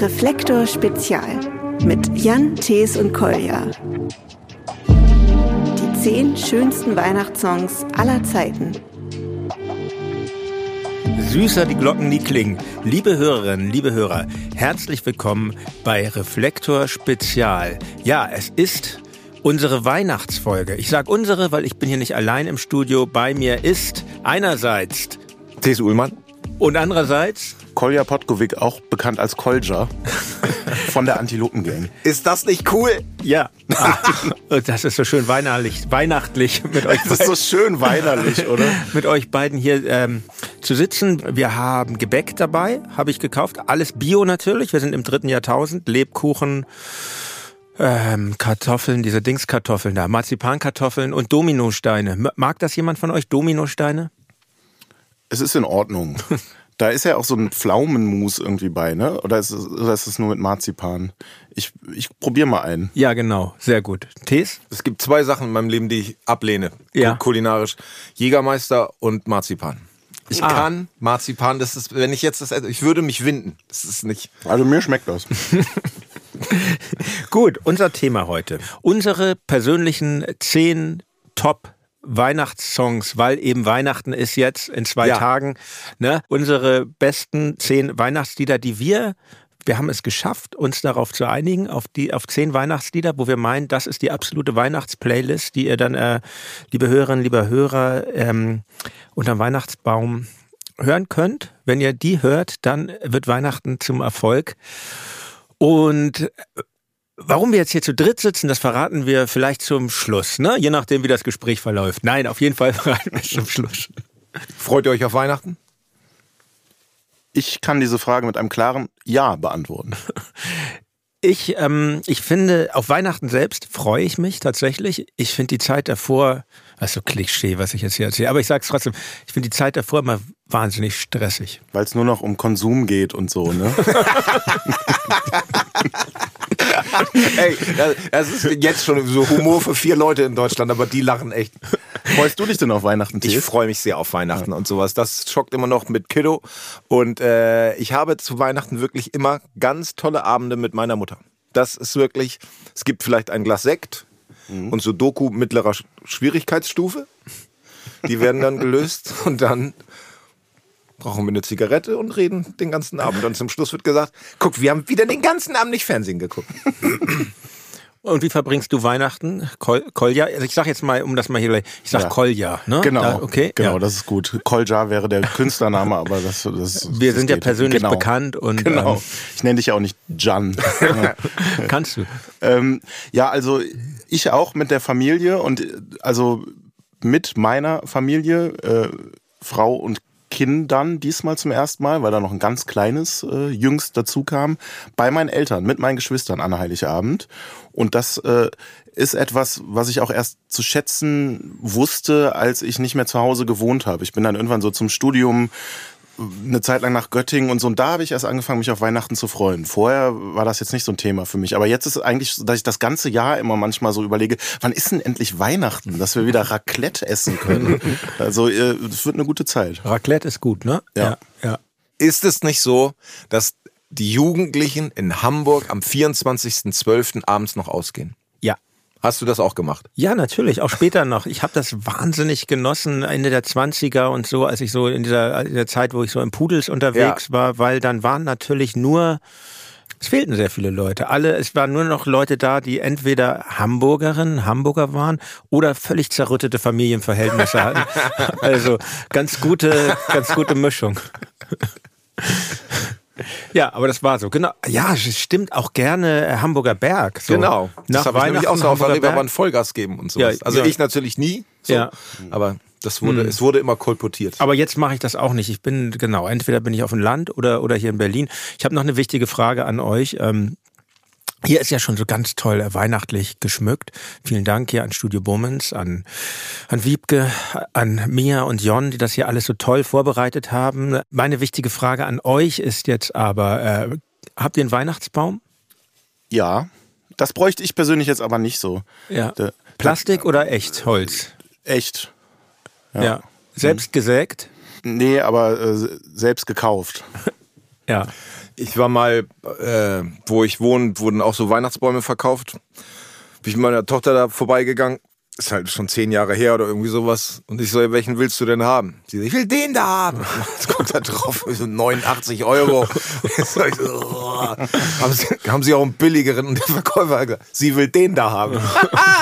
Reflektor Spezial mit Jan, Thees und Kolja. Die zehn schönsten Weihnachtssongs aller Zeiten. Süßer die Glocken nie klingen. Liebe Hörerinnen, liebe Hörer, herzlich willkommen bei Reflektor Spezial. Ja, es ist unsere Weihnachtsfolge. Ich sage unsere, weil ich bin hier nicht allein im Studio. Bei mir ist einerseits T.S. Ullmann und andererseits Kolja Potkovic, auch bekannt als Kolja, von der Antilopengang. Ist das nicht cool? Ja. Ach, das ist so schön weihnachtlich, weihnachtlich mit euch. Das ist so schön weinerlich, oder? mit euch beiden hier ähm, zu sitzen. Wir haben Gebäck dabei, habe ich gekauft. Alles Bio natürlich. Wir sind im dritten Jahrtausend. Lebkuchen. Ähm, Kartoffeln, diese Dingskartoffeln da, Marzipankartoffeln und Dominosteine. Mag das jemand von euch, Dominosteine? Es ist in Ordnung. Da ist ja auch so ein Pflaumenmus irgendwie bei, ne? Oder ist es, oder ist es nur mit Marzipan? Ich, ich probiere mal einen. Ja, genau. Sehr gut. Tees? Es gibt zwei Sachen in meinem Leben, die ich ablehne. Ja. Kulinarisch. Jägermeister und Marzipan. Ich Ah. kann Marzipan, das ist, wenn ich jetzt das ich würde mich winden. Das ist nicht. Also mir schmeckt das. Gut, unser Thema heute. Unsere persönlichen zehn Top Weihnachtssongs, weil eben Weihnachten ist jetzt in zwei Ja. Tagen. Ne? Unsere besten zehn Weihnachtslieder, die wir wir haben es geschafft, uns darauf zu einigen, auf die auf zehn Weihnachtslieder, wo wir meinen, das ist die absolute Weihnachtsplaylist, die ihr dann, äh, liebe Hörerinnen, lieber Hörer, ähm, unterm Weihnachtsbaum hören könnt. Wenn ihr die hört, dann wird Weihnachten zum Erfolg. Und Warum wir jetzt hier zu dritt sitzen, das verraten wir vielleicht zum Schluss, ne? Je nachdem, wie das Gespräch verläuft. Nein, auf jeden Fall verraten wir es zum Schluss. Freut ihr euch auf Weihnachten? Ich kann diese Frage mit einem klaren Ja beantworten. Ich, ähm, ich finde, auf Weihnachten selbst freue ich mich tatsächlich. Ich finde die Zeit davor, ist so Klischee, was ich jetzt hier erzähle, aber ich sage es trotzdem, ich finde die Zeit davor immer wahnsinnig stressig. Weil es nur noch um Konsum geht und so, ne? Ey, das ist jetzt schon so Humor für vier Leute in Deutschland, aber die lachen echt. Freust du dich denn auf Weihnachten, Ich Thies? freue mich sehr auf Weihnachten und sowas. Das schockt immer noch mit Kiddo. Und äh, ich habe zu Weihnachten wirklich immer ganz tolle Abende mit meiner Mutter. Das ist wirklich, es gibt vielleicht ein Glas Sekt und so Doku mittlerer Sch- Schwierigkeitsstufe. Die werden dann gelöst und dann brauchen wir eine Zigarette und reden den ganzen Abend. Und zum Schluss wird gesagt, guck, wir haben wieder den ganzen Abend nicht Fernsehen geguckt. Und wie verbringst du Weihnachten? Kol Kolja? Also ich sag jetzt mal, um das mal hier, ich sag Ja. Kolja, ne? Genau, Da, okay, genau, ja. das ist gut. Kolja wäre der Künstlername, aber das, das Wir das sind ja geht. persönlich genau. bekannt und Genau. ähm, Ich nenne dich ja auch nicht Jan. kannst du. Ähm, ja, also ich auch mit der Familie und äh, also mit meiner Familie, äh, Frau und Kindern diesmal zum ersten Mal, weil da noch ein ganz kleines äh, jüngst dazu kam, bei meinen Eltern, mit meinen Geschwistern an Heiligabend. Und das äh, ist etwas, was ich auch erst zu schätzen wusste, als ich nicht mehr zu Hause gewohnt habe. Ich bin dann irgendwann so zum Studium eine Zeit lang nach Göttingen und so. Und da habe ich erst angefangen, mich auf Weihnachten zu freuen. Vorher war das jetzt nicht so ein Thema für mich. Aber jetzt ist es eigentlich, so, dass ich das ganze Jahr immer manchmal so überlege, wann ist denn endlich Weihnachten, dass wir wieder Raclette essen können. also äh, es wird eine gute Zeit. Raclette ist gut, ne? Ja. ja. Ist es nicht so, dass die Jugendlichen in Hamburg am 24.12. abends noch ausgehen? Ja. Hast du das auch gemacht? Ja, natürlich, auch später noch. Ich habe das wahnsinnig genossen, Ende der 20er und so, als ich so in dieser, in der Zeit, wo ich so im Pudels unterwegs war, weil dann waren natürlich nur, es fehlten sehr viele Leute. Alle, es waren nur noch Leute da, die entweder Hamburgerinnen, Hamburger waren oder völlig zerrüttete Familienverhältnisse hatten. Also ganz gute, ganz gute Mischung. Ja, aber das war so. Genau. Ja, es stimmt auch gerne äh, Hamburger Berg. So. Genau. Nach das habe ich nämlich auch Weihnachten so auf ein Vollgas geben und sowas. Ja, also ja. ich natürlich nie, so, Ja. aber das wurde, es wurde immer kolportiert. Aber jetzt mache ich das auch nicht. Ich bin, genau, entweder bin ich auf dem Land oder, oder hier in Berlin. Ich habe noch eine wichtige Frage an euch. Ähm, hier ist ja schon so ganz toll äh, weihnachtlich geschmückt. Vielen Dank hier an Studio Bummens, an, an Wiebke, an Mia und Jon, die das hier alles so toll vorbereitet haben. Meine wichtige Frage an euch ist jetzt aber, äh, habt ihr einen Weihnachtsbaum? Ja, das bräuchte ich persönlich jetzt aber nicht so. Ja. Der- Plastik oder echt Holz? Echt. Ja. Selbst gesägt? Nee, aber äh, selbst gekauft. Ja. Ich war mal, äh, wo ich wohne, wurden auch so Weihnachtsbäume verkauft. Bin ich mit meiner Tochter da vorbeigegangen. Ist halt schon zehn Jahre her oder irgendwie sowas. Und ich so, welchen willst du denn haben? Sie so, ich will den da haben. Jetzt guckt da drauf, so 89 Euro. so, oh. haben, sie, haben Sie auch einen billigeren? Und der Verkäufer hat gesagt, sie will den da haben.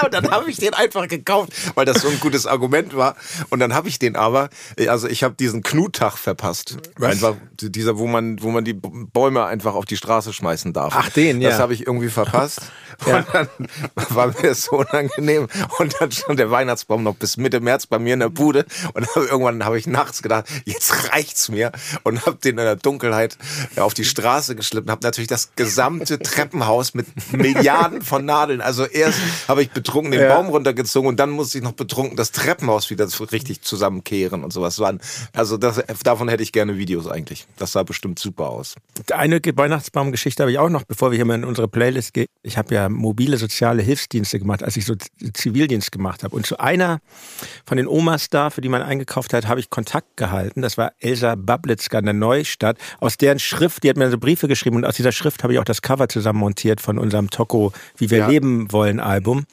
und dann habe ich den einfach gekauft, weil das so ein gutes Argument war. Und dann habe ich den aber, also ich habe diesen Knuttag verpasst. Einfach dieser, wo man, wo man die Bäume einfach auf die Straße schmeißen darf. Ach, den, ja. Das habe ich irgendwie verpasst. Und dann war mir das so unangenehm. Und dann stand der Weihnachtsbaum noch bis Mitte März bei mir in der Bude. Und dann irgendwann habe ich nachts gedacht, jetzt reicht's mir. Und habe den in der Dunkelheit auf die Straße geschleppt. Habe natürlich das gesamte Treppenhaus mit Milliarden von Nadeln. Also erst habe ich betrunken den Ja. Baum runtergezogen und dann musste ich noch betrunken das Treppenhaus wieder richtig zusammenkehren und sowas. Waren, also das, davon hätte ich gerne Videos eigentlich. Das sah bestimmt super aus. Eine Ge- Weihnachtsbaumgeschichte habe ich auch noch, bevor wir hier mal in unsere Playlist gehen. Ich habe ja mobile soziale Hilfsdienste gemacht, als ich so Zivildienst gemacht habe. Und zu einer von den Omas da, für die man eingekauft hat, habe ich Kontakt gehalten. Das war Elsa Bablitzka in der Neustadt. Aus deren Schrift, die hat mir so Briefe geschrieben und aus dieser Schrift habe ich auch das Cover zusammen montiert von unserem Toko Wie wir Ja. leben wollen Album.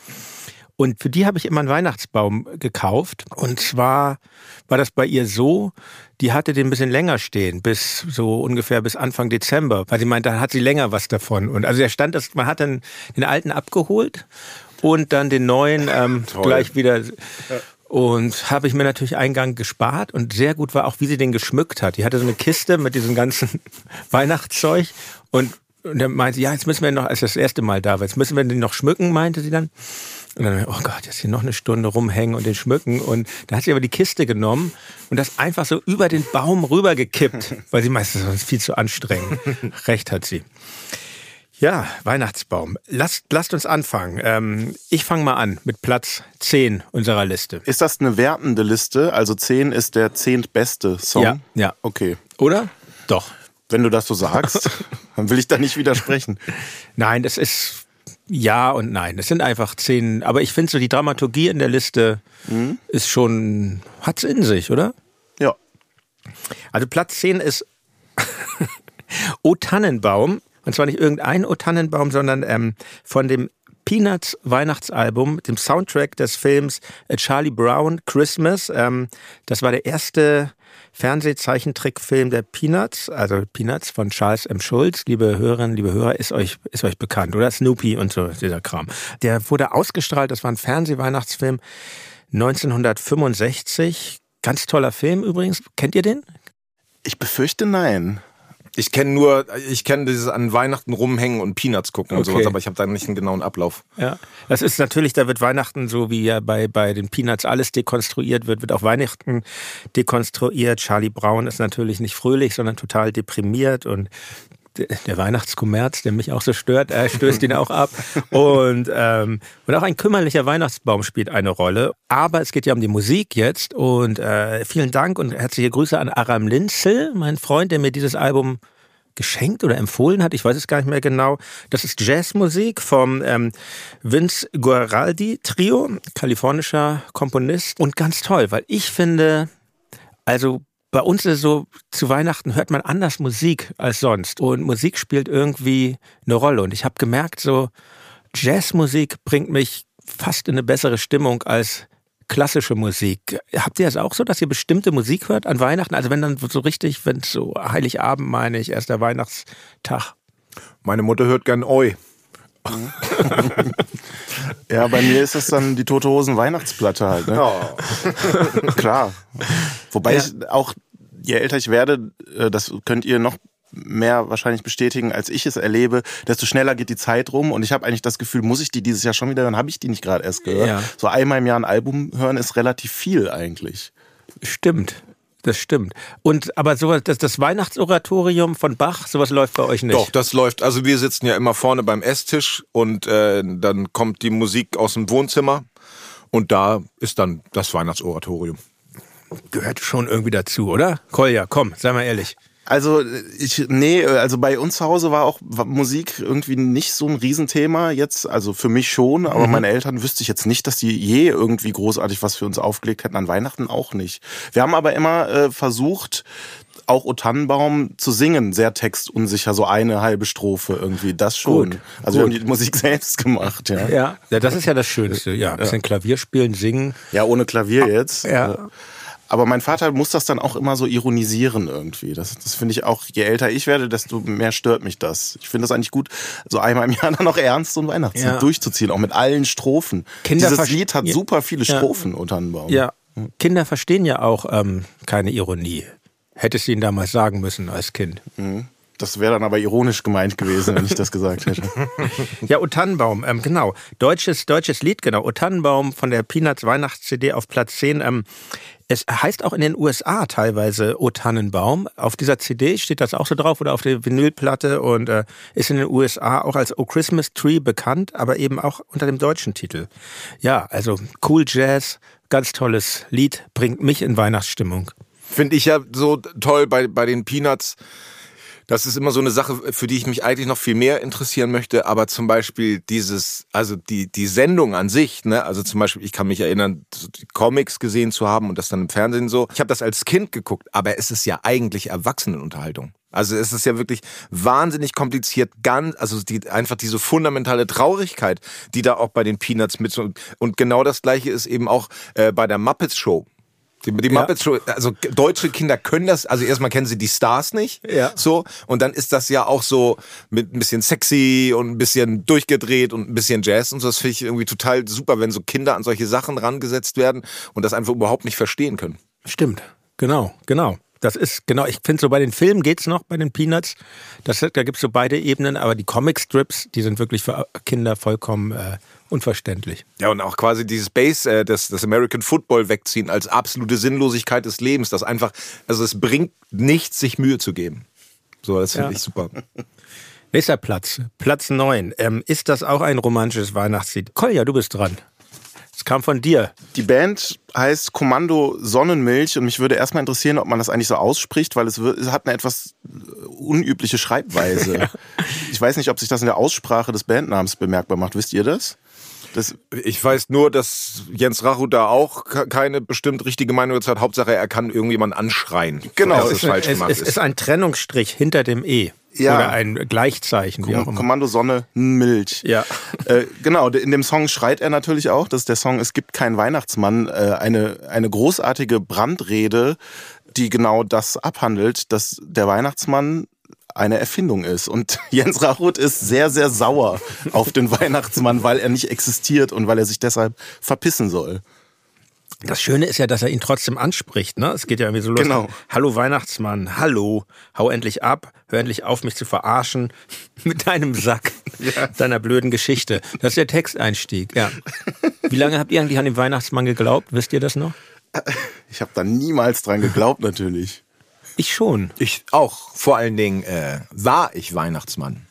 Und für die habe ich immer einen Weihnachtsbaum gekauft. Und zwar war das bei ihr so, die hatte den ein bisschen länger stehen, bis so ungefähr bis Anfang Dezember. Weil sie meinte, dann hat sie länger was davon. Und also der stand, das, man hat dann den alten abgeholt und dann den neuen ähm, gleich wieder. Und habe ich mir natürlich Eingang gespart und sehr gut war auch, wie sie den geschmückt hat. Die hatte so eine Kiste mit diesem ganzen Weihnachtszeug und, und dann meinte sie, ja, jetzt müssen wir noch, als das erste Mal da war, jetzt müssen wir den noch schmücken, meinte sie dann. Und dann, oh Gott, jetzt hier noch eine Stunde rumhängen und den schmücken. Und da hat sie aber die Kiste genommen und das einfach so über den Baum rübergekippt, weil sie meistens sonst viel zu anstrengend. Recht hat sie. Ja, Weihnachtsbaum. Lasst, lasst uns anfangen. Ähm, ich fange mal an mit Platz 10 unserer Liste. Ist das eine wertende Liste? Also 10 ist der zehntbeste Song? Ja, ja. Okay. Oder? Doch. Wenn du das so sagst, dann will ich da nicht widersprechen. Nein, das ist ja und nein. Das sind einfach zehn. Aber ich finde so die Dramaturgie in der Liste ist schon, hat's in sich, oder? Ja. Also Platz 10 ist O Tannenbaum. Und zwar nicht irgendein O Tannenbaum, sondern ähm, von dem Peanuts Weihnachtsalbum, dem Soundtrack des Films A Charlie Brown Christmas. Ähm, das war der erste Fernsehzeichentrickfilm der Peanuts, also Peanuts von Charles M. Schulz. Liebe Hörerinnen, liebe Hörer, ist euch, ist euch bekannt, oder? Snoopy und so, dieser Kram. Der wurde ausgestrahlt, das war ein Fernsehweihnachtsfilm 1965. Ganz toller Film übrigens. Kennt ihr den? Ich befürchte nein. Ich kenne nur, ich kenne dieses an Weihnachten rumhängen und Peanuts gucken und Okay. sowas, aber ich habe da nicht einen genauen Ablauf. Ja, das ist natürlich, da wird Weihnachten, so wie ja bei, bei den Peanuts alles dekonstruiert wird, wird auch Weihnachten dekonstruiert. Charlie Brown ist natürlich nicht fröhlich, sondern total deprimiert und der Weihnachtskommerz, der mich auch so stört, er stößt ihn auch ab. Und, ähm, und auch ein kümmerlicher Weihnachtsbaum spielt eine Rolle. Aber es geht ja um die Musik jetzt. Und äh, vielen Dank und herzliche Grüße an Aram Linzel, mein Freund, der mir dieses Album geschenkt oder empfohlen hat, ich weiß es gar nicht mehr genau. Das ist Jazzmusik vom ähm, Vince Guaraldi Trio, kalifornischer Komponist und ganz toll, weil ich finde, also bei uns ist es so, zu Weihnachten hört man anders Musik als sonst und Musik spielt irgendwie eine Rolle und ich habe gemerkt, so Jazzmusik bringt mich fast in eine bessere Stimmung als klassische Musik. Habt ihr das auch so, dass ihr bestimmte Musik hört an Weihnachten? Also wenn dann so richtig, wenn es so Heiligabend meine ich, erster Weihnachtstag. Meine Mutter hört gern Oi. Ja, bei mir ist das dann die Tote Hosen Weihnachtsplatte halt. Ne? Klar. Wobei Ja. ich auch, je älter ich werde, äh, das könnt ihr noch mehr wahrscheinlich bestätigen, als ich es erlebe, desto schneller geht die Zeit rum und ich habe eigentlich das Gefühl, muss ich die dieses Jahr schon wieder hören? Habe ich die nicht gerade erst gehört? Ja. So einmal im Jahr ein Album hören ist relativ viel eigentlich. Stimmt. Das stimmt. Und aber sowas, das, das Weihnachtsoratorium von Bach, sowas läuft bei euch nicht. Doch, das läuft. Also wir sitzen ja immer vorne beim Esstisch und äh, dann kommt die Musik aus dem Wohnzimmer und da ist dann das Weihnachtsoratorium. Gehört schon irgendwie dazu, oder? Kolja, komm, sei mal ehrlich. Also ich nee, also bei uns zu Hause war auch Musik irgendwie nicht so ein Riesenthema jetzt, also für mich schon, aber meine Eltern wüsste ich jetzt nicht, dass die je irgendwie großartig was für uns aufgelegt hätten an Weihnachten auch nicht. Wir haben aber immer äh, versucht auch O Tannenbaum zu singen, sehr textunsicher, so eine halbe Strophe irgendwie, das schon. Gut, also wir gut. haben die Musik selbst gemacht, ja. Ja, ja das ist ja das Schönste. Ja, ein bisschen Klavier spielen, singen. Ja, ohne Klavier jetzt. Ja. Aber mein Vater muss das dann auch immer so ironisieren irgendwie. Das, das finde ich auch, je älter ich werde, desto mehr stört mich das. Ich finde das eigentlich gut, so einmal im Jahr dann noch ernst ein Weihnachtslied Ja. durchzuziehen, auch mit allen Strophen. Kinder Dieses Lied hat Ja. super viele Ja. Strophen, O Tannenbaum. Ja, Kinder verstehen ja auch ähm, keine Ironie. Hättest du ihnen damals sagen müssen als Kind. Das wäre dann aber ironisch gemeint gewesen, wenn ich das gesagt hätte. Ja, O Tannenbaum, ähm, genau. Deutsches, deutsches Lied, genau. O Tannenbaum von der Peanuts Weihnachts-CD auf Platz 10. Ähm, es heißt auch in den USA teilweise O Tannenbaum. Auf dieser CD steht das auch so drauf oder auf der Vinylplatte und äh, ist in den USA auch als O Christmas Tree bekannt, aber eben auch unter dem deutschen Titel. Ja, also cool Jazz, ganz tolles Lied, bringt mich in Weihnachtsstimmung. Finde ich ja so toll bei, bei den Peanuts. Das ist immer so eine Sache, für die ich mich eigentlich noch viel mehr interessieren möchte. Aber zum Beispiel dieses, also die, die Sendung an sich, ne, also zum Beispiel, ich kann mich erinnern, so die Comics gesehen zu haben und das dann im Fernsehen so. Ich habe das als Kind geguckt, aber es ist ja eigentlich Erwachsenenunterhaltung. Also es ist ja wirklich wahnsinnig kompliziert, ganz, also die, einfach diese fundamentale Traurigkeit, die da auch bei den Peanuts mit und genau das gleiche ist eben auch äh, bei der Muppets Show. Die, die Ja. Muppets Show, also deutsche Kinder können das, also erstmal kennen sie die Stars nicht, Ja. so, und dann ist das ja auch so mit ein bisschen sexy und ein bisschen durchgedreht und ein bisschen Jazz und so, das finde ich irgendwie total super, wenn so Kinder an solche Sachen rangesetzt werden und das einfach überhaupt nicht verstehen können. Stimmt, genau, genau. Das ist, genau, ich finde so bei den Filmen geht's noch, bei den Peanuts. Das, da gibt's so beide Ebenen, aber die Comic-Strips, die sind wirklich für Kinder vollkommen äh, unverständlich. Ja, und auch quasi dieses Base, äh, das, das American Football wegziehen als absolute Sinnlosigkeit des Lebens, das einfach, also es bringt nichts, sich Mühe zu geben. So, das finde Ja. ich super. Nächster Platz, Platz 9. Ähm, ist das auch ein romantisches Weihnachtslied? Kolja, du bist dran. Es kam von dir. Die Band heißt Kommando Sonnenmilch und mich würde erstmal interessieren, ob man das eigentlich so ausspricht, weil es, wird, es hat eine etwas äh, unübliche Schreibweise. Ich weiß nicht, ob sich das in der Aussprache des Bandnamens bemerkbar macht. Wisst ihr das? Das Ich weiß nur, dass Jens Rachu da auch ke- keine bestimmt richtige Meinung dazu hat. Hauptsache, er kann irgendjemanden anschreien. Genau, dass es es falsch es, gemacht es ist ein Trennungsstrich hinter dem E. Ja. Oder ein Gleichzeichen, wie auch immer. Kommando Sonne Milch. Ja. Äh, genau, in dem Song schreit er natürlich auch, das ist der Song Es gibt keinen Weihnachtsmann, äh, eine, eine großartige Brandrede, die genau das abhandelt, dass der Weihnachtsmann eine Erfindung ist. Und Jens Rachut ist sehr, sehr sauer auf den Weihnachtsmann, weil er nicht existiert und weil er sich deshalb verpissen soll. Das Schöne ist ja, dass er ihn trotzdem anspricht. Ne? Es geht ja irgendwie so los. Genau. Hallo Weihnachtsmann, hallo, hau endlich ab, hör endlich auf, mich zu verarschen mit deinem Sack, deiner blöden Geschichte. Das ist der Texteinstieg, ja. Wie lange habt ihr eigentlich an den Weihnachtsmann geglaubt? Wisst ihr das noch? Ich habe da niemals dran geglaubt, natürlich. Ich schon. Ich auch. Vor allen Dingen äh, war ich Weihnachtsmann.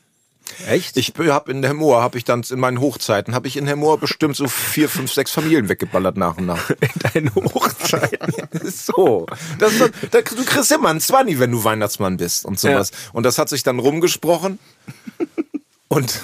Echt? Ich habe in Hemmoor, habe ich dann in meinen Hochzeiten, habe ich in Hemmoor bestimmt so vier, fünf, sechs Familien weggeballert nach und nach. in deinen Hochzeiten. Das so. Das, ist- da, du kriegst immer einen Zwanni, wenn du Weihnachtsmann bist und sowas. Und das hat sich dann rumgesprochen. Und,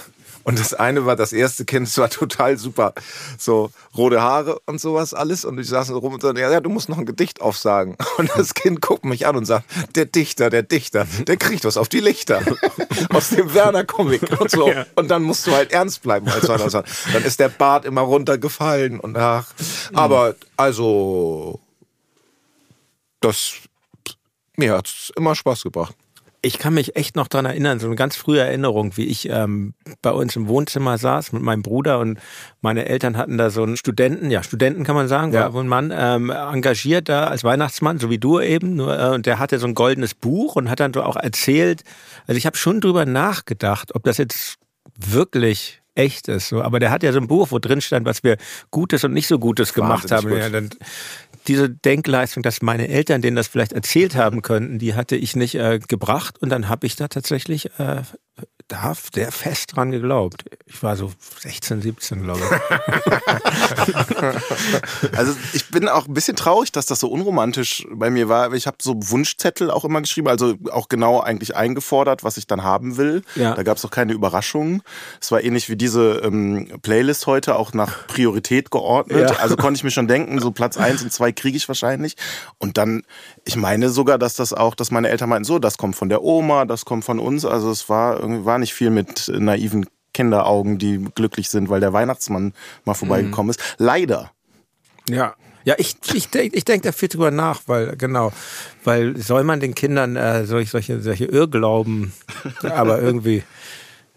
und das eine war, das erste Kind, es war total super. So rote Haare und sowas alles. Und ich saß so rum und so, ja, ja, du musst noch ein Gedicht aufsagen. Und das Kind guckt mich an und sagt, der Dichter, der Dichter, der kriegt was auf die Lichter. Aus dem Werner-Comic und so. Und dann musst du halt ernst bleiben als. Dann ist der Bart immer runtergefallen und ach. Aber also, das, mir hat's immer Spaß gebracht. Ich kann mich echt noch dran erinnern, so eine ganz frühe Erinnerung, wie ich ähm, bei uns im Wohnzimmer saß mit meinem Bruder und meine Eltern hatten da so einen Studenten, ja Studenten kann man sagen, Ja. war ein Mann, ähm, engagiert da als Weihnachtsmann, so wie du eben, nur, äh, und der hatte so ein goldenes Buch und hat dann so auch erzählt, also ich habe schon drüber nachgedacht, ob das jetzt wirklich echt ist, so. aber der hat ja so ein Buch, wo drin stand, was wir Gutes und nicht so Gutes gemacht haben. Wahnsinnig Ja, dann, diese Denkleistung, dass meine Eltern denen das vielleicht erzählt haben könnten, die hatte ich nicht äh, gebracht. Und dann habe ich da tatsächlich äh, da sehr fest dran geglaubt. Ich war so 16, 17, glaube ich. Also ich bin auch ein bisschen traurig, dass das so unromantisch bei mir war. Ich habe so Wunschzettel auch immer geschrieben, also auch genau eigentlich eingefordert, was ich dann haben will. Ja. Da gab es auch keine Überraschungen. Es war ähnlich wie diese ähm, Playlist heute, auch nach Priorität geordnet. Ja. Also konnte ich mir schon denken, so Platz eins und zwei kriege ich wahrscheinlich. Und dann, ich meine sogar, dass das auch, dass meine Eltern meinten, so, das kommt von der Oma, das kommt von uns. Also es war irgendwie war nicht viel mit naiven Kinderaugen, die glücklich sind, weil der Weihnachtsmann mal vorbeigekommen ist. Leider. Ja. Ja, ich, ich, denk- ich denke da viel drüber nach, weil, genau, weil soll man den Kindern äh, solche, solche, solche Irrglauben, aber irgendwie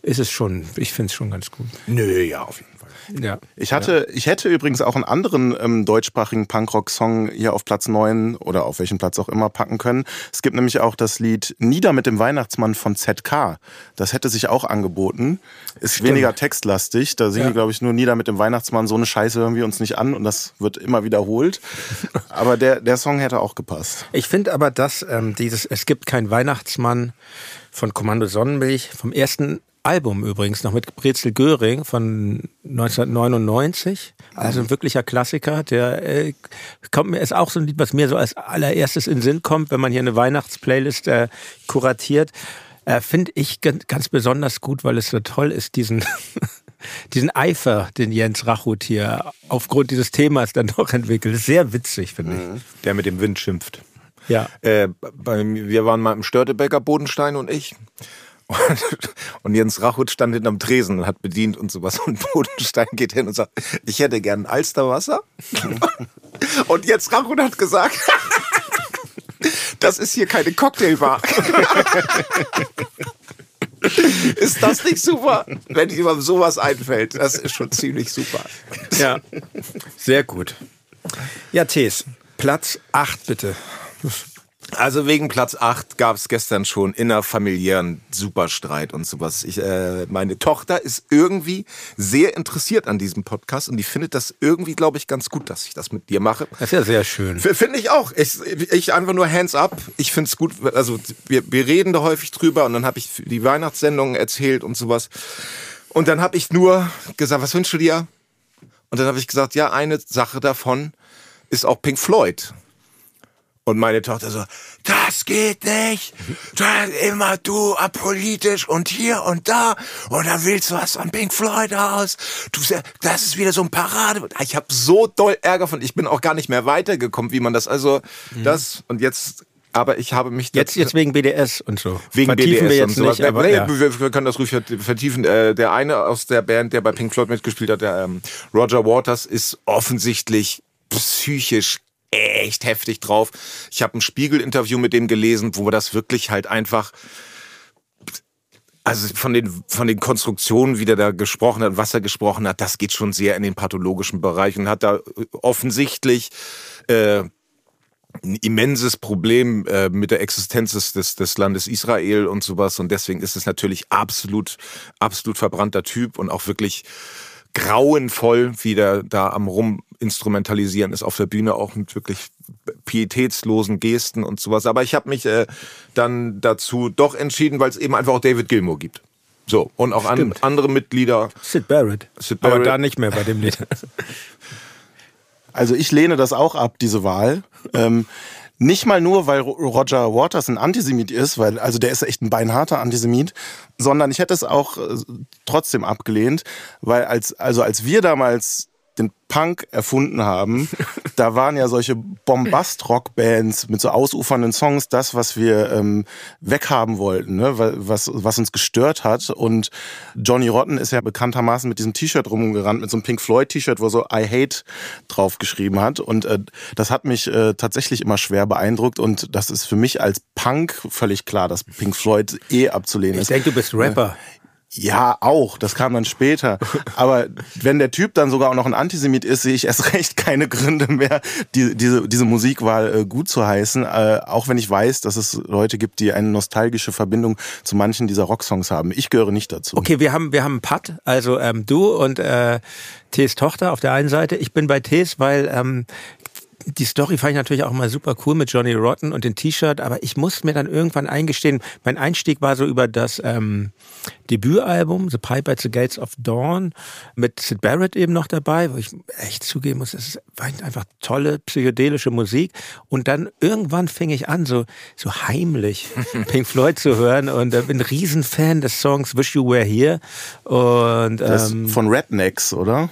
ist es schon, ich finde es schon ganz gut. Nö, ja, auf jeden Fall. Ja. Ich hatte, ich hätte übrigens auch einen anderen ähm, deutschsprachigen Punkrock-Song hier auf Platz 9 oder auf welchen Platz auch immer packen können. Es gibt nämlich auch das Lied Nieder mit dem Weihnachtsmann von ZK. Das hätte sich auch angeboten. Ist weniger textlastig. Da singen Ja. die, glaube ich, nur Nieder mit dem Weihnachtsmann. So eine Scheiße hören wir uns nicht an und das wird immer wiederholt. Aber der, der Song hätte auch gepasst. Ich finde aber, dass ähm, dieses Es gibt keinen Weihnachtsmann von Kommando Sonnenmilch, vom ersten Album übrigens, noch mit Brezel Göring von 1999. Also ein wirklicher Klassiker. Der äh, kommt mir, ist auch so ein Lied, was mir so als allererstes in den Sinn kommt, wenn man hier eine Weihnachtsplaylist äh, kuratiert. Äh, Finde ich ganz, besonders gut, weil es so toll ist, diesen, diesen Eifer, den Jens Rachut hier aufgrund dieses Themas dann doch entwickelt. Sehr witzig, finde ich. Der mit dem Wind schimpft. Ja. Äh, bei, wir waren mal im Störtebecker, Bodenstein und ich. Und, und Jens Rachut stand hinterm Tresen und hat bedient und sowas. Und Bodenstein geht hin und sagt, ich hätte gern Alsterwasser. Und Jens Rachut hat gesagt, das ist hier keine Cocktailbar. Ist das nicht super? Wenn jemandem sowas einfällt, das ist schon ziemlich super. Ja, sehr gut. Ja, Tees, Platz 8 bitte. Also wegen Platz 8 gab es gestern schon innerfamiliären Superstreit und sowas. Ich, äh, meine Tochter ist irgendwie sehr interessiert an diesem Podcast und die findet das irgendwie, glaube ich, ganz gut, dass ich das mit dir mache. Das ist ja sehr schön. Finde ich auch. Ich, ich einfach nur hands up. Ich finde es gut. Also wir, wir reden da häufig drüber und dann habe ich die Weihnachtssendungen erzählt und sowas. Und dann habe ich nur gesagt, was wünschst du dir? Und dann habe ich gesagt, ja, eine Sache davon ist auch Pink Floyd. Und meine Tochter so, das geht nicht. Da immer du apolitisch und hier und da. Und dann willst du was von Pink Floyd aus. Du, das ist wieder so ein Parade. Ich habe so doll Ärger von. Ich bin auch gar nicht mehr weitergekommen, wie man das also das und jetzt. Aber ich habe mich Jetzt, jetzt wegen BDS und so. wegen Vertiefen BDS wir und jetzt nicht, aber nee, ja. wir, können das ruhig vert- vertiefen. Äh, Der eine aus der Band, der bei Pink Floyd mitgespielt hat, der ähm, Roger Waters, ist offensichtlich psychisch echt heftig drauf. Ich habe ein Spiegel-Interview mit dem gelesen, wo das wirklich halt einfach also von den, von den Konstruktionen, wie der da gesprochen hat, was er gesprochen hat, das geht schon sehr in den pathologischen Bereich und hat da äh, offensichtlich äh, ein immenses Problem äh, mit der Existenz des, des, des Landes Israel und sowas. Und deswegen ist es natürlich absolut, absolut verbrannter Typ und auch wirklich grauenvoll, wie der da am Ruminstrumentalisieren ist auf der Bühne, auch mit wirklich pietätslosen Gesten und sowas. Aber ich habe mich äh, dann dazu doch entschieden, weil es eben einfach auch David Gilmour gibt. So, und auch an, andere Mitglieder. Sid Barrett. Aber Barrett. da nicht mehr bei dem Lied. Also ich lehne das auch ab, diese Wahl. Ähm, nicht mal nur, weil Ro- Roger Waters ein Antisemit ist, weil also der ist echt ein beinharter Antisemit, sondern ich hätte es auch äh, trotzdem abgelehnt, weil als also als wir damals den Punk erfunden haben, da waren ja solche Bombast-Rock-Bands mit so ausufernden Songs das, was wir ähm, weghaben wollten, ne? wa- was, was uns gestört hat. Und Johnny Rotten ist ja bekanntermaßen mit diesem T-Shirt rumgerannt, mit so einem Pink Floyd-T-Shirt, wo so I Hate drauf geschrieben hat. Und äh, das hat mich äh, tatsächlich immer schwer beeindruckt. Und das ist für mich als Punk völlig klar, dass Pink Floyd eh abzulehnen Ich ist. denke, du bist Rapper. Ja, auch. Das kam dann später. Aber wenn der Typ dann sogar auch noch ein Antisemit ist, sehe ich erst recht keine Gründe mehr, die, diese, diese Musikwahl äh, gut zu heißen. Äh, auch wenn ich weiß, dass es Leute gibt, die eine nostalgische Verbindung zu manchen dieser Rocksongs haben. Ich gehöre nicht dazu. Okay, wir haben, wir haben einen Putt, also ähm, du und äh, Tees Tochter auf der einen Seite. Ich bin bei Tees, weil ähm, die Story fand ich natürlich auch mal super cool mit Johnny Rotten und dem T-Shirt, aber ich musste mir dann irgendwann eingestehen, mein Einstieg war so über das ähm, Debütalbum The Pipe at the Gates of Dawn mit Sid Barrett eben noch dabei, wo ich echt zugeben muss, es war einfach tolle psychedelische Musik und dann irgendwann fing ich an, so, so heimlich Pink Floyd zu hören und äh, bin ein Riesenfan des Songs Wish You Were Here und ähm, von Rednecks, oder?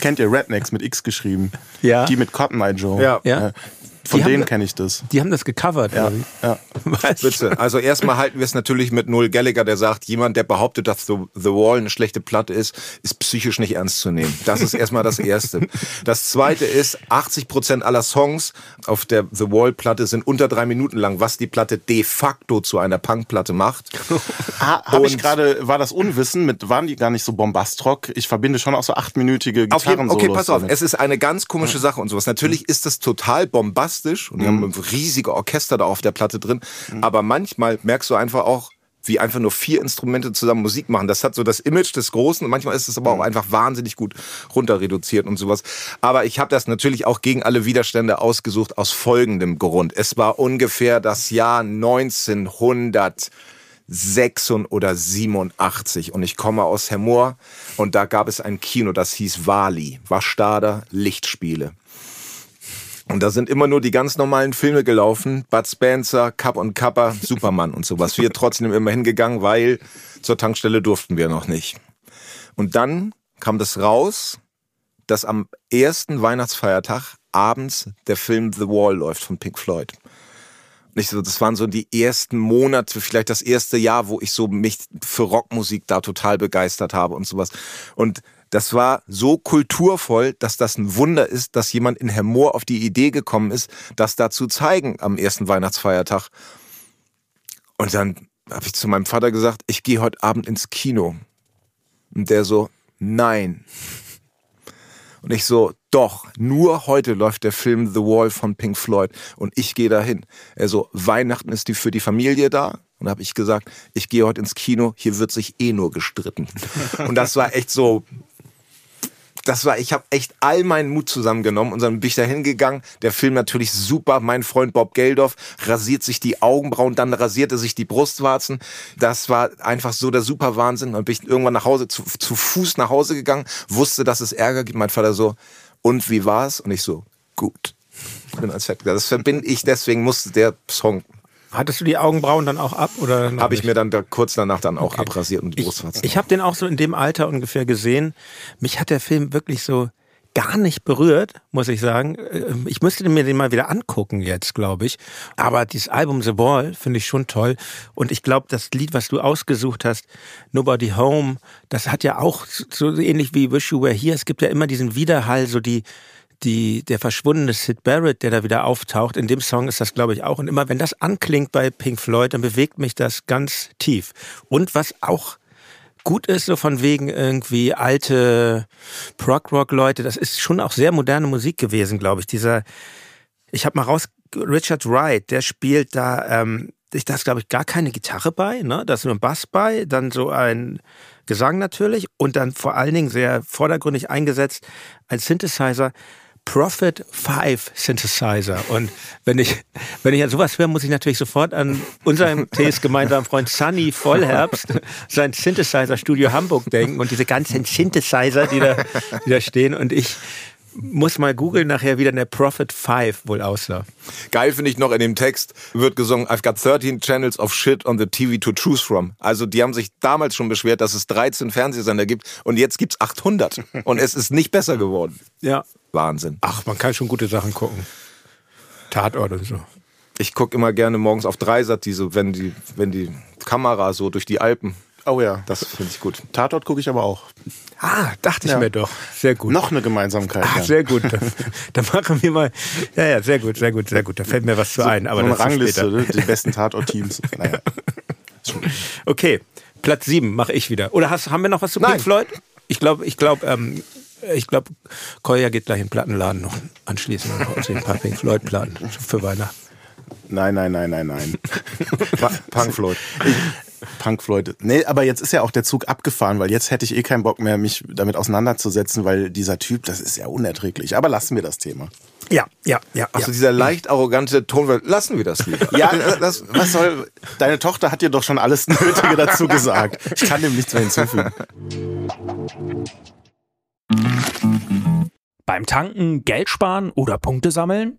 Kennt ihr Rednecks mit X geschrieben? Ja. Die mit Cotton Eye Joe. Ja. Ja. Von Die denen kenne ich das. die haben das gecovert. Ja, ja. Bitte. Also erstmal halten wir es natürlich mit Noel Gallagher, der sagt, jemand, der behauptet, dass The, The Wall eine schlechte Platte ist, ist psychisch nicht ernst zu nehmen. Das ist erstmal das Erste. Das Zweite ist, 80 Prozent aller Songs auf der The Wall Platte sind unter drei Minuten lang, was die Platte de facto zu einer Punkplatte macht. Ah, Habe ich gerade, war das Unwissen mit, waren die gar nicht so bombastrock? Ich verbinde schon auch so achtminütige Auf jeden, Gitarrensolos. okay, pass auf. damit. Es ist eine ganz komische Sache und sowas. Natürlich ist das total bombastisch und die haben riesige Orchester da auf der Platte drin. Aber manchmal merkst du einfach auch, wie einfach nur vier Instrumente zusammen Musik machen. Das hat so das Image des Großen und manchmal ist es aber auch einfach wahnsinnig gut runter reduziert und sowas. Aber ich habe das natürlich auch gegen alle Widerstände ausgesucht aus folgendem Grund. Es war ungefähr das Jahr 1900. 6 oder 87 und ich komme aus Hemmoor und da gab es ein Kino, das hieß Wali, Waschtader Lichtspiele. Und da sind immer nur die ganz normalen Filme gelaufen, Bud Spencer, Cup und Kappa, Superman und sowas. Wir trotzdem immer hingegangen, weil zur Tankstelle durften wir noch nicht. Und dann kam das raus, dass am ersten Weihnachtsfeiertag abends der Film The Wall läuft von Pink Floyd. Und ich so, das waren so die ersten Monate, vielleicht das erste Jahr, wo ich so mich für Rockmusik da total begeistert habe und sowas. Und das war so kulturvoll, dass das ein Wunder ist, dass jemand in Hermoor auf die Idee gekommen ist, das da zu zeigen am ersten Weihnachtsfeiertag. Und dann habe ich zu meinem Vater gesagt, ich gehe heute Abend ins Kino. Und der so, nein. Und ich so, doch, nur heute läuft der Film The Wall von Pink Floyd und ich gehe dahin. Er so, Weihnachten ist die für die Familie da. Und habe ich gesagt, ich gehe heute ins Kino, hier wird sich eh nur gestritten. Und das war echt so, das war, ich habe echt all meinen Mut zusammengenommen und dann bin ich da hingegangen. Der Film natürlich super. Mein Freund Bob Geldof rasiert sich die Augenbrauen, dann rasierte sich die Brustwarzen. Das war einfach so der super Wahnsinn. Dann bin ich irgendwann nach Hause, zu, zu Fuß nach Hause gegangen, wusste, dass es Ärger gibt. Mein Vater so, und wie war's? Und ich so, gut. Ich bin als Fett. Das verbinde ich, deswegen musste der Song, Hattest du die Augenbrauen dann auch ab? oder habe ich nicht? mir dann da kurz danach dann auch abrasiert und die Brustwarzen. Ich habe den auch so in dem Alter ungefähr gesehen. Mich hat der Film wirklich so gar nicht berührt, muss ich sagen. Ähm, Ich müsste mir den mal wieder angucken jetzt, glaube ich. Aber dieses Album The Wall finde ich schon toll. Und ich glaube, das Lied, was du ausgesucht hast, Nobody Home, das hat ja auch so ähnlich wie Wish You Were Here. Es gibt ja immer diesen Widerhall, so die die, der verschwundene Sid Barrett, der da wieder auftaucht, in dem Song ist das, glaube ich, auch. Und immer wenn das anklingt bei Pink Floyd, dann bewegt mich das ganz tief. Und was auch gut ist, so von wegen irgendwie alte Prog-Rock-Leute, das ist schon auch sehr moderne Musik gewesen, glaube ich. Dieser, ich habe mal raus, Richard Wright, der spielt da, ähm, ich da ist, glaube ich, gar keine Gitarre bei, ne? Da ist nur ein Bass bei, dann so ein Gesang natürlich und dann vor allen Dingen sehr vordergründig eingesetzt als Synthesizer. Prophet 5 Synthesizer. Und wenn ich, wenn ich an sowas höre, muss ich natürlich sofort an unseren Tees gemeinsamen Freund Sunny Vollherbst, sein Synthesizer-Studio Hamburg denken und diese ganzen Synthesizer, die da, die da stehen. Und ich muss mal googeln nachher, wie dann der Prophet 5 wohl aussah. Geil finde ich noch in dem Text wird gesungen, I've got 13 channels of shit on the TV to choose from. Also die haben sich damals schon beschwert, dass es 13 Fernsehsender gibt und jetzt gibt's 800 und es ist nicht besser geworden. Ja. Wahnsinn. Ach, man kann schon gute Sachen gucken. Tatort und so. Ich gucke immer gerne morgens auf Dreisat, diese, wenn die, wenn die Kamera so durch die Alpen. Oh ja. Das finde ich gut. Tatort gucke ich aber auch. Ah, dachte ich Ja. mir doch. Sehr gut. Noch eine Gemeinsamkeit. Ah, ja. sehr gut. Dann machen wir mal. Ja, ja, sehr gut, sehr gut, sehr gut. Da fällt mir was zu ein. Aber so eine Rangliste, ne? die besten Tatort-Teams. Naja. Okay, Platz sieben mache ich wieder. Oder hast, haben wir noch was zu Nein. Pink Floyd? Ich glaube, ich glaube, ähm, ich glaube, Koya geht gleich in den Plattenladen noch anschließen und holt sich ein paar Pink Floyd Platten für Weihnachten. Nein, nein, nein, nein, nein. Punk Floyd. Punk Floyd. Nee, aber jetzt ist ja auch der Zug abgefahren, weil jetzt hätte ich eh keinen Bock mehr, mich damit auseinanderzusetzen, weil dieser Typ, das ist ja unerträglich. Aber lassen wir das Thema. Ja, ja, ja. Also ja. dieser leicht arrogante Ton, lassen wir das lieber. Ja, das, was soll, deine Tochter hat dir doch schon alles Nötige dazu gesagt. Ich kann dem nichts mehr hinzufügen. Beim Tanken, Geld sparen oder Punkte sammeln?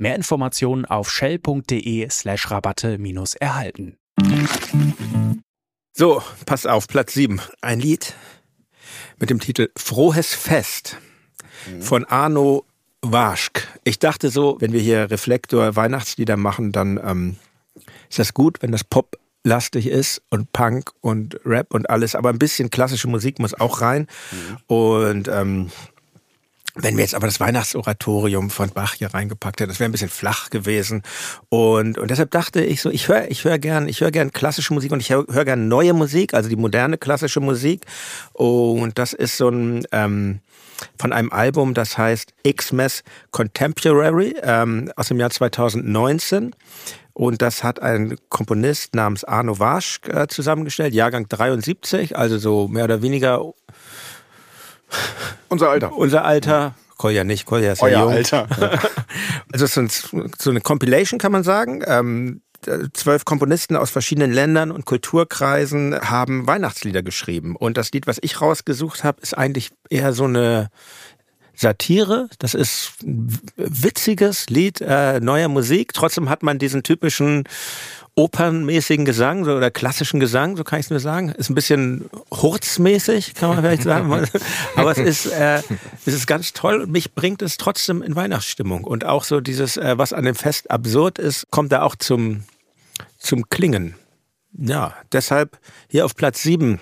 Mehr Informationen auf shell.de slash Rabatte minus erhalten. So, pass auf, Platz 7. Ein Lied mit dem Titel Frohes Fest von Arno Warschk. Ich dachte so, wenn wir hier Reflektor Weihnachtslieder machen, dann ähm, ist das gut, wenn das Pop lastig ist und Punk und Rap und alles, aber ein bisschen klassische Musik muss auch rein. Und ähm, wenn wir jetzt aber das Weihnachtsoratorium von Bach hier reingepackt hätten, das wäre ein bisschen flach gewesen. Und, und deshalb dachte ich so, ich höre ich hör gern, ich gern klassische Musik und ich höre hör gern neue Musik, also die moderne klassische Musik. Und das ist so ein ähm, von einem Album, das heißt Xmas Contemporary ähm, aus dem Jahr 2019. Und das hat ein Komponist namens Arno Warschk äh, zusammengestellt, Jahrgang 73, also so mehr oder weniger Unser Alter. unser Alter. Kolja nicht, Kolja ist ja Euer jung. Alter. Also es ist so eine Compilation, kann man sagen. Ähm, zwölf Komponisten aus verschiedenen Ländern und Kulturkreisen haben Weihnachtslieder geschrieben. Und das Lied, was ich rausgesucht habe, ist eigentlich eher so eine Satire. Das ist ein witziges Lied äh, neuer Musik. Trotzdem hat man diesen typischen opernmäßigen Gesang so, oder klassischen Gesang, so kann ich es nur sagen. Ist ein bisschen hurzmäßig, kann man vielleicht sagen. Aber es ist, äh, es ist ganz toll und mich bringt es trotzdem in Weihnachtsstimmung. Und auch so dieses, äh, was an dem Fest absurd ist, kommt da auch zum, zum Klingen. Ja, deshalb hier auf Platz sieben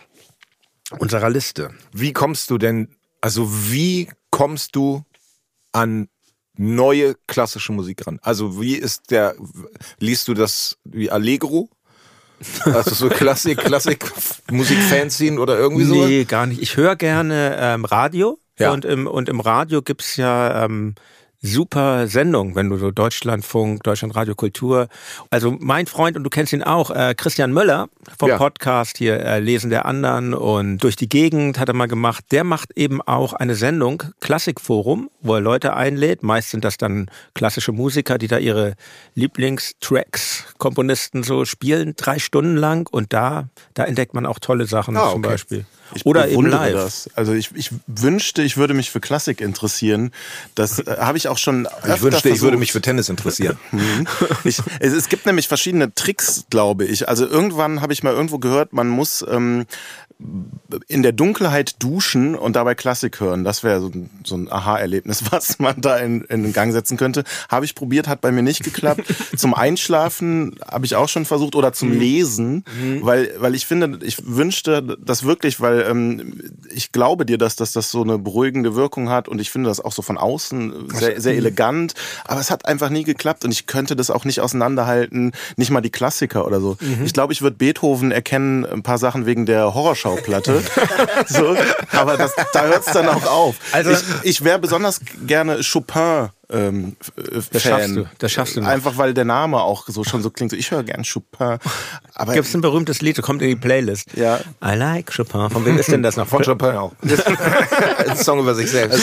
unserer Liste. Wie kommst du denn, also wie kommst du an neue klassische Musik ran? Also wie ist der, liest du das wie Allegro? Also so Klassik, Klassik, Musik-Fanzine oder irgendwie so? Nee, gar nicht. Ich höre gerne ähm, Radio Ja. und, im, und im Radio gibt's ja ähm, super Sendungen, wenn du so Deutschlandfunk, Deutschlandradio Kultur. Also mein Freund, und du kennst ihn auch, äh, Christian Möller vom Ja. Podcast hier, äh, Lesen der anderen und Durch die Gegend hat er mal gemacht. Der macht eben auch eine Sendung, Klassikforum, wo er Leute einlädt. Meist sind das dann klassische Musiker, die da ihre Lieblingstracks, Komponisten so spielen, drei Stunden lang. Und da, da entdeckt man auch tolle Sachen Ah, zum okay. Beispiel. Ich Oder eben live. Das. Also ich, ich wünschte, ich würde mich für Klassik interessieren. Das äh, habe ich auch schon öfter Ich wünschte, ich würde versucht. mich für Tennis interessieren. Mhm. Ich, es, es gibt nämlich verschiedene Tricks, glaube ich. Also irgendwann habe ich mal irgendwo gehört, man muss ähm, in der Dunkelheit duschen und dabei Klassik hören. Das wäre so, ein- so ein Aha-Erlebnis, was man da in, in Gang setzen könnte. Habe ich probiert, hat bei mir nicht geklappt. zum Einschlafen habe ich auch schon versucht oder zum Lesen, weil, weil ich finde, ich wünschte das wirklich, weil ähm, ich glaube dir, dass, dass das so eine beruhigende Wirkung hat und ich finde das auch so von außen sehr, sehr elegant. Aber es hat einfach nie geklappt und ich könnte das auch nicht auseinanderhalten, nicht mal die Klassiker oder so. Ich glaube, ich würde Beethoven erkennen, ein paar Sachen wegen der Horrorschauplatte. so, aber das, da hört es dann auch auf. Also- ich, ich wäre besonders gerne Chopin. Ähm, f- Das Fan. schaffst du, das schaffst du noch. Einfach weil der Name auch so schon so klingt. So, ich höre gern Chopin. Aber Gibt es ein berühmtes Lied, das kommt in die Playlist. Ja. I like Chopin. Von wem ist denn das noch? Von Chopin auch. Ein Song über sich selbst.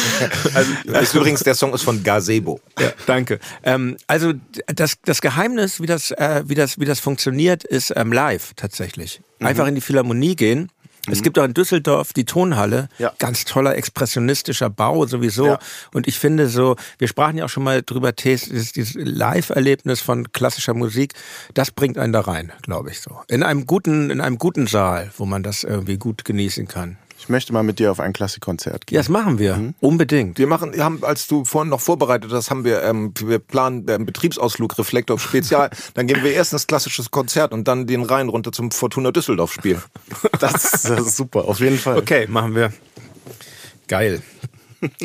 Also, ist übrigens, der Song ist von Gazebo. Ja, danke. Ähm, also das, das Geheimnis, wie das, äh, wie das, wie das funktioniert, ist ähm, live tatsächlich. Mhm. Einfach in die Philharmonie gehen. Es gibt auch in Düsseldorf die Tonhalle, Ja. ganz toller expressionistischer Bau sowieso. Ja. Und ich finde so, wir sprachen ja auch schon mal drüber, dieses, dieses Live-Erlebnis von klassischer Musik, das bringt einen da rein, glaube ich so. In einem guten, in einem guten Saal, wo man das irgendwie gut genießen kann. Ich möchte mal mit dir auf ein Klassikkonzert Ja, gehen. das machen wir. Mhm. Unbedingt. Wir machen, wir haben, als du vorhin noch vorbereitet hast, haben wir, ähm, wir planen einen Betriebsausflug Reflektor Spezial. dann gehen wir erst ins klassisches Konzert und dann den Rhein runter zum Fortuna Düsseldorf Spiel. Das, ist- das ist super, auf jeden Fall. Okay, machen wir. Geil.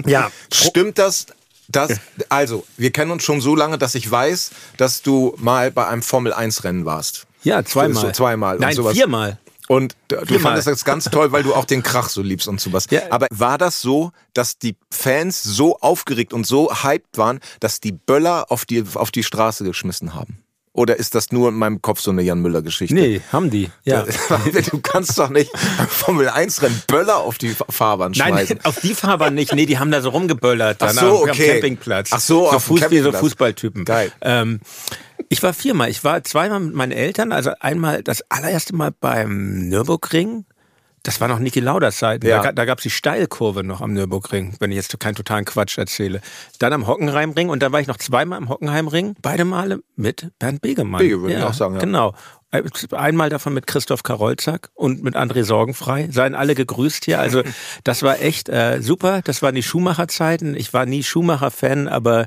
Ja, Stimmt das, Das, also, wir kennen uns schon so lange, dass ich weiß, dass du mal bei einem Formel-1-Rennen warst. Ja, zweimal. So, zweimal. und Nein, sowas. viermal. Und du Viermal. fandest das ganz toll, weil du auch den Krach so liebst und sowas. Ja. Aber war das so, dass die Fans so aufgeregt und so hyped waren, dass die Böller auf die, auf die Straße geschmissen haben? Oder ist das nur in meinem Kopf so eine Jan Müller-Geschichte? Nee, haben die. Ja. du kannst doch nicht beim Formel-1-Rennen Böller auf die Fahrbahn schmeißen. Nein, auf die Fahrbahn nicht. Nee, die haben da so rumgeböllert. Ach so, am, am okay. Campingplatz. Ach so, so auf Fuß, wie so Campingplatz. Fußballtypen. Geil. Ähm, ich war viermal. Ich war zweimal mit meinen Eltern. Also einmal das allererste Mal beim Nürburgring. Das war noch Niki Lauders Zeit. Ja. Da, da gab es die Steilkurve noch am Nürburgring, wenn ich jetzt keinen totalen Quatsch erzähle. Dann am Hockenheimring und dann war ich noch zweimal am Hockenheimring. Beide Male mit Bernd Begemann. Bege, würde ich auch sagen, ja. Genau. Einmal davon mit Christoph Karolzak und mit André Sorgenfrei. Seien alle gegrüßt hier. Also das war echt äh, super. Das waren die Schumacher-Zeiten. Ich war nie Schumacher-Fan, aber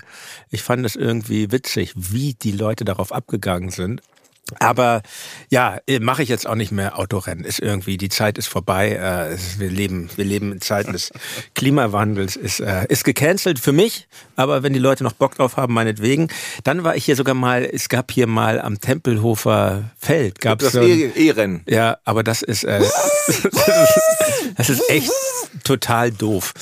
ich fand es irgendwie witzig, wie die Leute darauf abgegangen sind. Aber ja, mache ich jetzt auch nicht mehr Autorennen. Ist irgendwie, die Zeit ist vorbei. Äh, wir leben, wir leben in Zeiten des Klimawandels. Ist, äh, ist gecancelt für mich, aber wenn die Leute noch Bock drauf haben, meinetwegen. Dann war ich hier sogar mal, es gab hier mal am Tempelhofer Feld, gab's Das so E- E-Rennen. ja, aber das ist, äh, das ist, das ist echt total doof.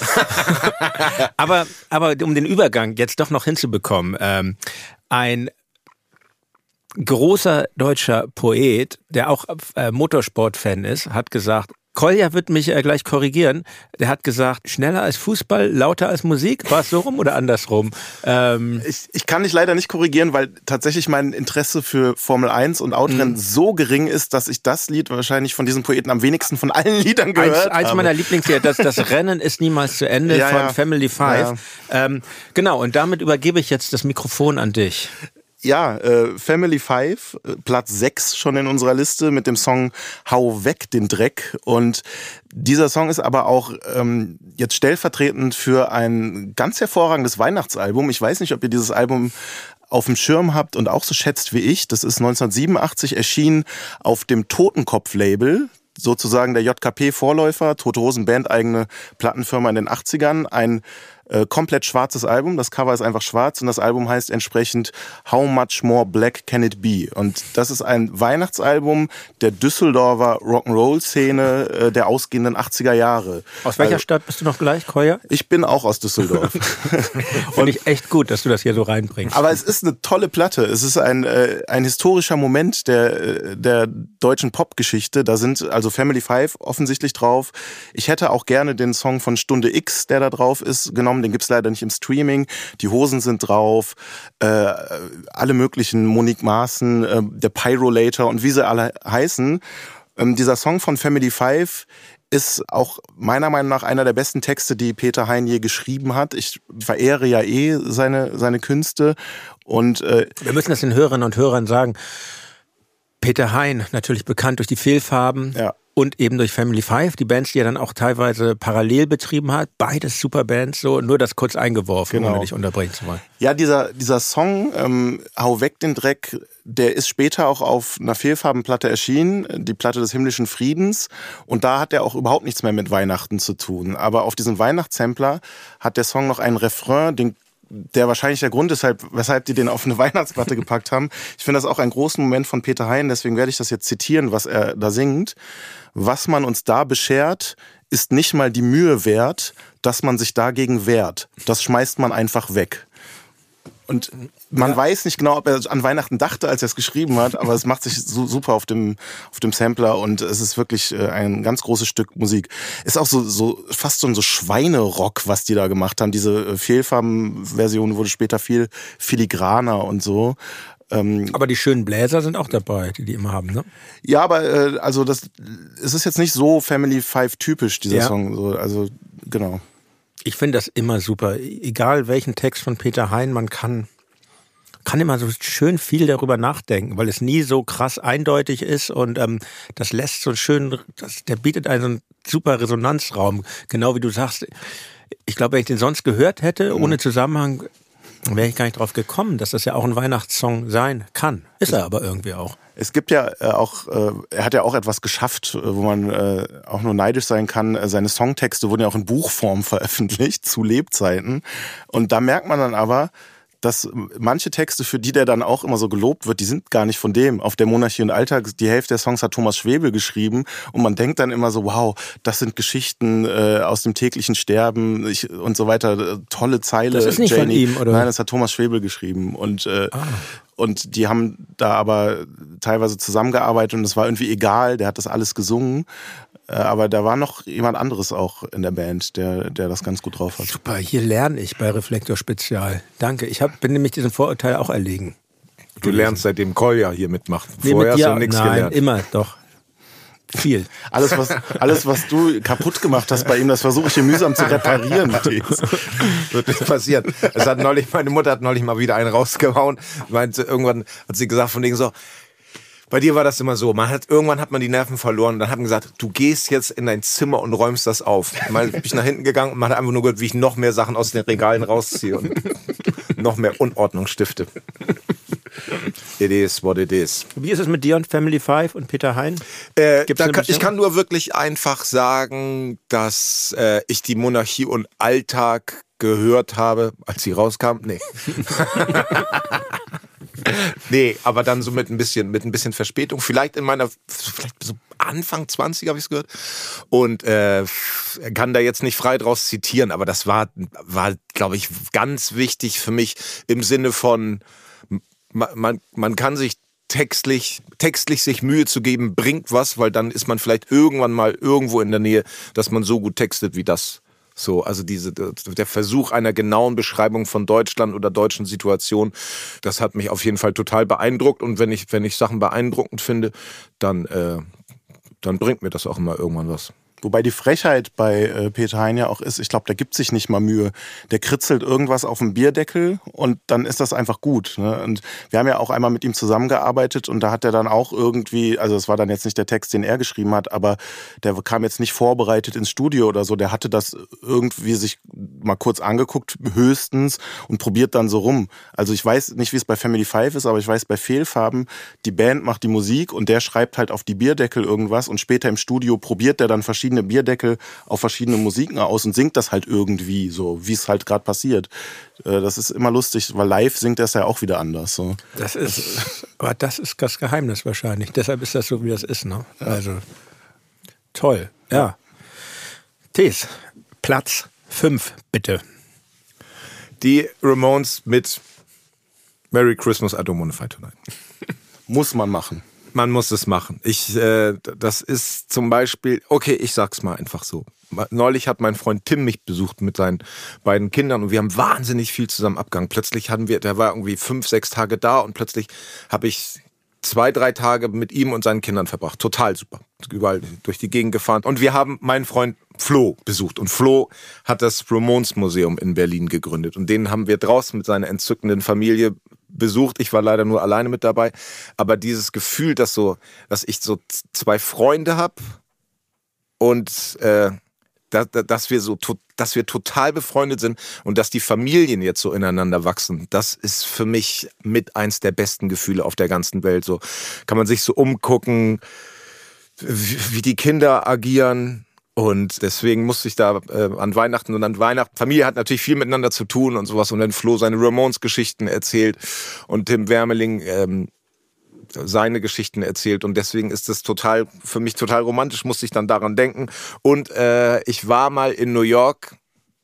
aber, aber um den Übergang jetzt doch noch hinzubekommen, ähm, ein großer deutscher Poet, der auch äh, Motorsport-Fan ist, hat gesagt, Kolja wird mich äh, gleich korrigieren. Der hat gesagt, schneller als Fußball, lauter als Musik. War es so rum oder andersrum? Ähm, Ich, ich kann dich leider nicht korrigieren, weil tatsächlich mein Interesse für Formel 1 und Mhm. Autorennen so gering ist, dass ich das Lied wahrscheinlich von diesem Poeten am wenigsten von allen Liedern gehört Eins, eins habe. meiner Lieblingslieder, das, das Rennen ist niemals zu Ende Ja, von ja. Family Five. Ähm, genau, und damit übergebe ich jetzt das Mikrofon an dich. Ja, äh, Family Five, äh, Platz 6 schon in unserer Liste mit dem Song Hau weg den Dreck. Und dieser Song ist aber auch ähm, jetzt stellvertretend für ein ganz hervorragendes Weihnachtsalbum. Ich weiß nicht, ob ihr dieses Album auf dem Schirm habt und auch so schätzt wie ich. Das ist 1987 erschienen auf dem Totenkopf-Label. Sozusagen der JKP-Vorläufer, Tote Hosen Band, eigene Plattenfirma in den 80ern. Ein äh, komplett schwarzes Album. Das Cover ist einfach schwarz und das Album heißt entsprechend How Much More Black Can It Be? Und das ist ein Weihnachtsalbum der Düsseldorfer Rock'n'Roll-Szene äh, der ausgehenden 80er Jahre. Aus welcher Also, Stadt bist du noch gleich, Koya? ich bin auch aus Düsseldorf. Finde ich echt gut, dass du das hier so reinbringst. Aber es ist eine tolle Platte. Es ist ein, äh, ein historischer Moment der, äh, der deutschen Popgeschichte. Da sind also Family Five offensichtlich drauf. Ich hätte auch gerne den Song von Stunde X, der da drauf ist, genommen. Den gibt's leider nicht im Streaming. Die Hosen sind drauf. Äh, alle möglichen Monique Maaßen, äh, der Pyrolator und wie sie alle heißen. Ähm, dieser Song von Family Five ist auch meiner Meinung nach einer der besten Texte, die Peter Hein je geschrieben hat. Ich verehre ja eh seine, seine Künste und äh, Wir müssen das den Hörerinnen und Hörern sagen. Peter Hein, natürlich bekannt durch die Fehlfarben Ja. Und eben durch Family Five, die Bands, die er dann auch teilweise parallel betrieben hat. Beides super Bands, so nur das kurz eingeworfen, Genau. ohne dich unterbrechen zu wollen. ja, dieser, dieser Song, ähm, Hau weg den Dreck, der ist später auch auf einer Fehlfarbenplatte erschienen, die Platte des himmlischen Friedens. Und da hat er auch überhaupt nichts mehr mit Weihnachten zu tun. Aber auf diesem Weihnachtssampler hat der Song noch einen Refrain, den der wahrscheinlich der Grund ist, weshalb, weshalb die den auf eine Weihnachtsplatte gepackt haben. Ich finde das auch einen großen Moment von Peter Hein, deswegen werde ich das jetzt zitieren, was er da singt. Was man uns da beschert, ist nicht mal die Mühe wert, dass man sich dagegen wehrt. Das schmeißt man einfach weg. Und man weiß nicht genau, ob er an Weihnachten dachte, als er es geschrieben hat, aber es macht sich so super auf dem, auf dem Sampler und es ist wirklich äh, ein ganz großes Stück Musik. Ist auch so, so fast so ein so Schweinerock, was die da gemacht haben. Diese äh, Fehlfarben-Version wurde später viel filigraner und so. Ähm, Aber die schönen Bläser sind auch dabei, die die immer haben, ne? ja, aber äh, also das, es ist jetzt nicht so Family Five typisch dieser Ja. Song. So, also genau. Ich finde das immer super. Egal welchen Text von Peter Hein, man kann, kann immer so schön viel darüber nachdenken, weil es nie so krass eindeutig ist und ähm, das lässt so schön, das, der bietet einen so einen super Resonanzraum. Genau wie du sagst. Ich glaube, wenn ich den sonst gehört hätte, ohne Zusammenhang, wäre ich gar nicht drauf gekommen, dass das ja auch ein Weihnachtssong sein kann. Ist er aber irgendwie auch. Es gibt ja äh, auch, äh, er hat ja auch etwas geschafft, äh, wo man auch nur neidisch sein kann. Seine Songtexte wurden ja auch in Buchform veröffentlicht zu Lebzeiten. Und da merkt man dann aber, dass manche Texte, für die der dann auch immer so gelobt wird, die sind gar nicht von dem. Auf der Monarchie und Alltag, die Hälfte der Songs hat Thomas Schwebel geschrieben und man denkt dann immer so, wow, das sind Geschichten äh, aus dem täglichen Sterben ich, und so weiter. Tolle Zeile. Das ist nicht Janie. von ihm, oder? Nein, das hat Thomas Schwebel geschrieben und äh, und die haben da aber teilweise zusammengearbeitet und es war irgendwie egal, der hat das alles gesungen. Äh, Aber da war noch jemand anderes auch in der Band, der, der das ganz gut drauf hat. Super, hier lerne ich bei Reflektor Spezial. Danke. Ich hab, bin nämlich diesem Vorurteil auch erlegen. Du lernst seitdem Kolja hier mitmacht. Nee, Vorher mit hast dir- du nichts Nein, gelernt. immer, doch. Viel. Alles was, alles, was du kaputt gemacht hast bei ihm, das versuche ich hier mühsam zu reparieren. Wird nicht passieren. Es hat neulich, meine Mutter hat neulich mal wieder einen rausgehauen. Meinte, irgendwann hat sie gesagt von wegen so, bei dir war das immer so, man hat, irgendwann hat man die Nerven verloren und dann hat man gesagt, du gehst jetzt in dein Zimmer und räumst das auf. Mal bin ich nach hinten gegangen und man hat einfach nur gehört, wie ich noch mehr Sachen aus den Regalen rausziehe und noch mehr Unordnung stifte. It is what it is. Wie ist es mit dir und Family Five und Peter Hein? Äh, kann, ich kann nur wirklich einfach sagen, dass äh, ich die Monarchie und Alltag gehört habe, als sie rauskam. Nee. nee, aber dann so mit ein bisschen, mit ein bisschen Verspätung. Vielleicht in meiner, vielleicht so Anfang 20 habe ich es gehört. Und äh, kann da jetzt nicht frei draus zitieren, aber das war, war glaube ich, ganz wichtig für mich im Sinne von, man, man, kann sich textlich, textlich sich Mühe zu geben, bringt was, weil dann ist man vielleicht irgendwann mal irgendwo in der Nähe, dass man so gut textet wie das. So, also diese, der Versuch einer genauen Beschreibung von Deutschland oder deutschen Situationen, das hat mich auf jeden Fall total beeindruckt. Und wenn ich, wenn ich Sachen beeindruckend finde, dann, äh, dann bringt mir das auch immer irgendwann was. Wobei die Frechheit bei äh, Peter Hein ja auch ist, ich glaube, der gibt sich nicht mal Mühe. Der kritzelt irgendwas auf dem Bierdeckel und dann ist das einfach gut. Ne? Und wir haben ja auch einmal mit ihm zusammengearbeitet und da hat er dann auch irgendwie, also es war dann jetzt nicht der Text, den er geschrieben hat, aber der kam jetzt nicht vorbereitet ins Studio oder so. Der hatte das irgendwie sich mal kurz angeguckt, höchstens, und probiert dann so rum. Also ich weiß nicht, wie es bei Family Five ist, aber ich weiß bei Fehlfarben, die Band macht die Musik und der schreibt halt auf die Bierdeckel irgendwas und später im Studio probiert der dann verschiedene Bierdeckel auf verschiedene Musiken aus und singt das halt irgendwie so, wie es halt gerade passiert. Äh, Das ist immer lustig, weil live singt er es ja auch wieder anders. So. Das ist, aber das ist das Geheimnis wahrscheinlich. Deshalb ist das so, wie das ist, ne? Also, toll. Ja. Tees, Platz 5, bitte. Die Ramones mit Merry Christmas, I don't wanna fight tonight. Muss man machen. Man muss es machen. Ich, äh, das ist zum Beispiel, okay, ich sag's mal einfach so. Neulich hat mein Freund Tim mich besucht mit seinen beiden Kindern und wir haben wahnsinnig viel zusammen abgegangen. Plötzlich hatten wir, der war irgendwie fünf, sechs Tage da und plötzlich habe ich zwei, drei Tage mit ihm und seinen Kindern verbracht. Total super. Überall durch die Gegend gefahren. Und wir haben meinen Freund Flo besucht. Und Flo hat das Ramones Museum in Berlin gegründet. Und den haben wir draußen mit seiner entzückenden Familie besucht. Ich war leider nur alleine mit dabei. Aber dieses Gefühl, dass so, dass ich so zwei Freunde habe und äh, da, da, dass wir so dass wir total befreundet sind und dass die Familien jetzt so ineinander wachsen, das ist für mich mit eins der besten Gefühle auf der ganzen Welt. So kann man sich so umgucken, wie, wie die Kinder agieren. Und deswegen musste ich da äh, an Weihnachten und an Weihnachten. Familie hat natürlich viel miteinander zu tun und sowas. Und dann Flo seine Ramones-Geschichten erzählt und Tim Wermeling ähm, seine Geschichten erzählt und deswegen ist es total für mich total romantisch, musste ich dann daran denken. Und äh, ich war mal in New York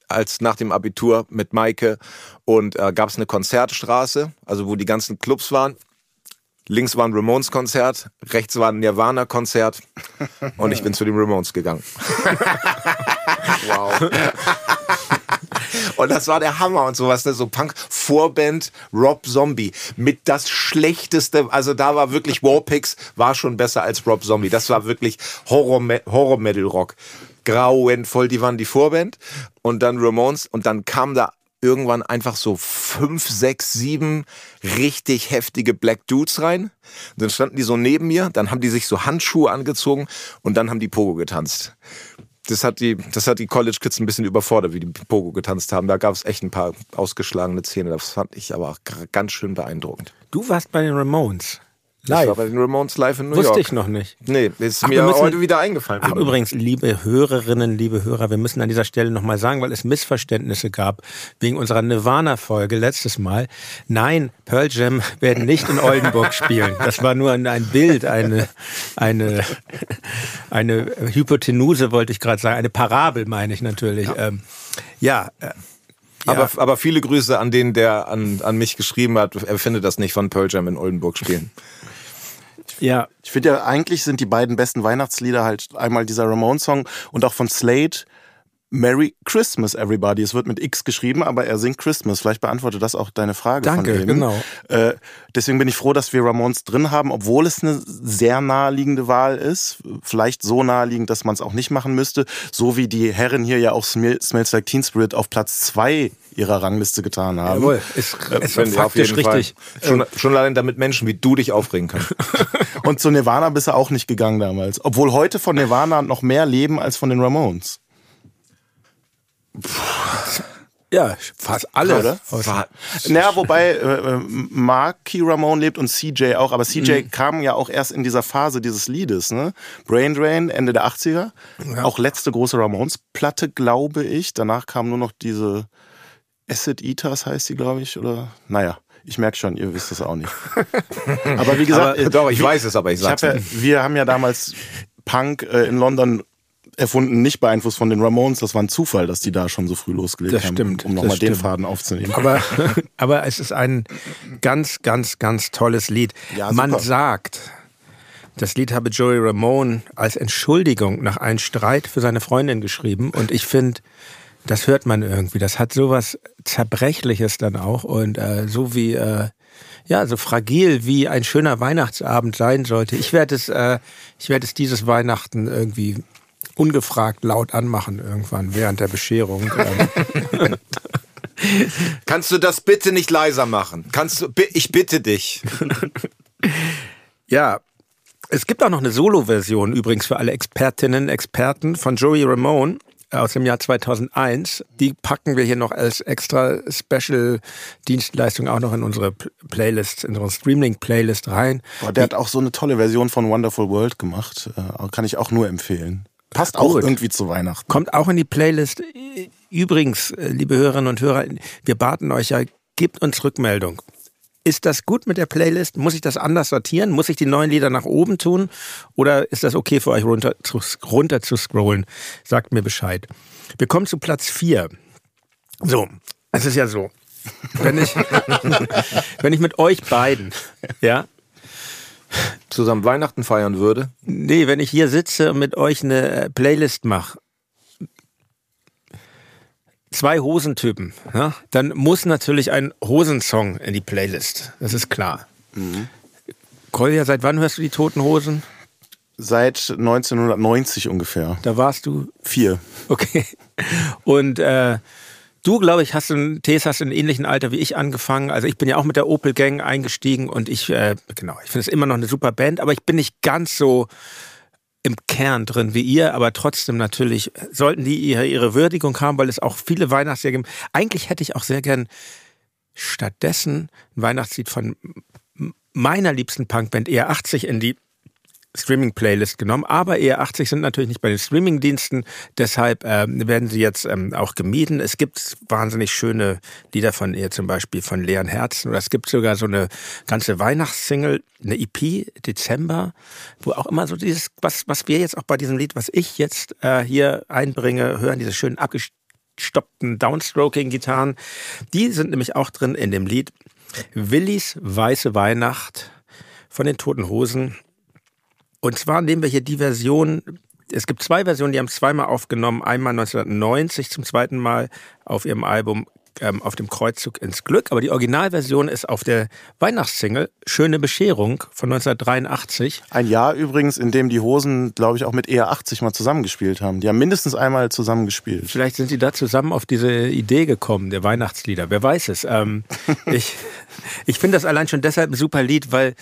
als nach dem Abitur mit Maike und äh, gab es eine Konzertstraße, also wo die ganzen Clubs waren. Links war ein Ramones-Konzert, rechts war ein Nirvana-Konzert und ich bin zu den Ramones gegangen. Wow. Und das war der Hammer und sowas, ne? so Punk-Vorband Rob Zombie mit das schlechteste, also da war wirklich Warpix war schon besser als Rob Zombie. Das war wirklich Horror-Metal-Rock. Horror metal rock Grauenvoll, die waren die Vorband und dann Ramones und dann kam da irgendwann einfach so fünf, sechs, sieben richtig heftige Black Dudes rein. Und dann standen die so neben mir, dann haben die sich so Handschuhe angezogen und dann haben die Pogo getanzt. das hat die, das hat die College Kids ein bisschen überfordert, wie die Pogo getanzt haben. Da gab es echt ein paar ausgeschlagene Szenen. Das fand ich aber auch ganz schön beeindruckend. Du warst bei den Ramones. Ich war Live. bei den Ramones live in New Wusste York. ich noch nicht. Nee, ist Ach, mir müssen- heute wieder eingefallen. Ach, übrigens, liebe Hörerinnen, liebe Hörer, wir müssen an dieser Stelle nochmal sagen, weil es Missverständnisse gab wegen unserer Nirvana-Folge letztes Mal. Nein, Pearl Jam werden nicht in Oldenburg spielen. Das war nur ein, ein Bild, eine, eine, eine Hypotenuse, wollte ich gerade sagen. Eine Parabel, meine ich natürlich. Ja, ähm, ja Aber, aber viele Grüße an den, der an, an mich geschrieben hat. Er findet das nicht von Pearl Jam in Oldenburg spielen. ja, Ich finde ja, eigentlich sind die beiden besten Weihnachtslieder halt einmal dieser Ramon-Song und auch von Slade Merry Christmas, Everybody. Es wird mit X geschrieben, aber er singt Christmas. Vielleicht beantwortet das auch deine Frage Danke, von eben. genau. Äh, deswegen bin ich froh, dass wir Ramones drin haben, obwohl es eine sehr naheliegende Wahl ist. Vielleicht so naheliegend, dass man es auch nicht machen müsste. So wie die Herren hier ja auch Smil- Smells Like Teen Spirit auf Platz zwei ihrer Rangliste getan haben. jawohl, ist, ist ich auf faktisch richtig. Schon, schon allein damit Menschen wie du dich aufregen können. Und zu Nirvana bist du auch nicht gegangen damals. Obwohl heute von Nirvana noch mehr leben als von den Ramones. Ja, fast alle. Oder? War- Naja, wobei äh, äh, Marky Ramone lebt und CJ auch, aber CJ Mhm. kam ja auch erst in dieser Phase dieses Liedes, ne? Brain Drain, Ende der 80er. Auch letzte große Ramones-Platte, glaube ich. Danach kam nur noch diese Acid Eaters, heißt sie, glaube ich, oder? Naja, ich merke schon, ihr wisst es auch nicht. aber wie gesagt, äh, Doch, ich weiß es, aber ich ich sag's hab ja, wir haben ja damals Punk äh, in London erfunden, nicht beeinflusst von den Ramones. Das war ein Zufall, dass die da schon so früh losgelegt Das haben, stimmt, um nochmal den. Faden aufzunehmen. Aber, aber es ist ein ganz, ganz, ganz tolles Lied. Ja, Man sagt, das Lied habe Joey Ramone als Entschuldigung nach einem Streit für seine Freundin geschrieben. Und ich finde, das hört man irgendwie. Das hat sowas Zerbrechliches dann auch. Und äh, so wie, äh, ja, so fragil wie ein schöner Weihnachtsabend sein sollte. Ich werde es, äh, ich werde es dieses Weihnachten irgendwie ungefragt laut anmachen irgendwann während der Bescherung. Ähm, Kannst du das bitte nicht leiser machen? Kannst du, ich bitte dich. Ja, es gibt auch noch eine Solo-Version übrigens für alle Expertinnen, Experten von Joey Ramone aus dem Jahr 2001. Die packen wir hier noch als extra Special-Dienstleistung auch noch in unsere Playlist, in unsere Streaming-Playlist rein. Boah, der hat auch so eine tolle Version von Wonderful World gemacht. Äh, kann ich auch nur empfehlen. Passt auch Gut. irgendwie zu Weihnachten. Kommt auch in die Playlist. Übrigens, äh, liebe Hörerinnen und Hörer, wir baten euch ja, gebt uns Rückmeldung. Ist das gut mit der Playlist? Muss ich das anders sortieren? Muss ich die neuen Lieder nach oben tun? Oder ist das okay für euch runter zu, runter zu scrollen? Sagt mir Bescheid. Wir kommen zu Platz 4. So, es ist ja so. Wenn ich, wenn ich mit euch beiden, ja, Zusammen Weihnachten feiern würde. Nee, wenn ich hier sitze und mit euch eine äh, Playlist mache, zwei Hosentypen, ja, dann muss natürlich ein Hosensong in die Playlist. Das ist klar. Kolja, seit wann hörst du die Toten Hosen? Seit 1990 ungefähr. Da warst du Vier. Okay. Und äh, du, glaube ich, hast ein, Thes hast in ähnlichen Alter wie ich angefangen. Also ich bin ja auch mit der Opel Gang eingestiegen und ich, äh, genau, ich finde es immer noch eine super Band, aber ich bin nicht ganz so im Kern drin wie ihr, aber trotzdem natürlich sollten die ihre, ihre Würdigung haben, weil es auch viele Weihnachtslieder gibt. Eigentlich hätte ich auch sehr gern stattdessen ein Weihnachtslied von meiner liebsten Punkband ER80 in die Streaming-Playlist genommen, aber ER80 sind natürlich nicht bei den Streaming-Diensten, deshalb ähm, werden sie jetzt ähm, auch gemieden. Es gibt wahnsinnig schöne Lieder von ihr, zum Beispiel von Leeren Herzen, oder es gibt sogar so eine ganze Weihnachtssingle, eine EP, Dezember, wo auch immer so dieses, was, was wir jetzt auch bei diesem Lied, was ich jetzt äh, hier einbringe, hören, diese schönen abgestoppten Downstroking-Gitarren, die sind nämlich auch drin in dem Lied Willis Weiße Weihnacht von den Toten Hosen. Und zwar nehmen wir hier die Version, es gibt zwei Versionen, die haben es zweimal aufgenommen. Einmal 1990 zum zweiten Mal auf ihrem Album ähm, auf dem Kreuzzug ins Glück. Aber die Originalversion ist auf der Weihnachtssingle Schöne Bescherung von 1983. Ein Jahr übrigens, in dem die Hosen, glaube ich, auch mit ER80 mal zusammengespielt haben. Die haben mindestens einmal zusammengespielt. Vielleicht sind sie da zusammen auf diese Idee gekommen, der Weihnachtslieder. Wer weiß es. Ähm, ich ich finde das allein schon deshalb ein super Lied, weil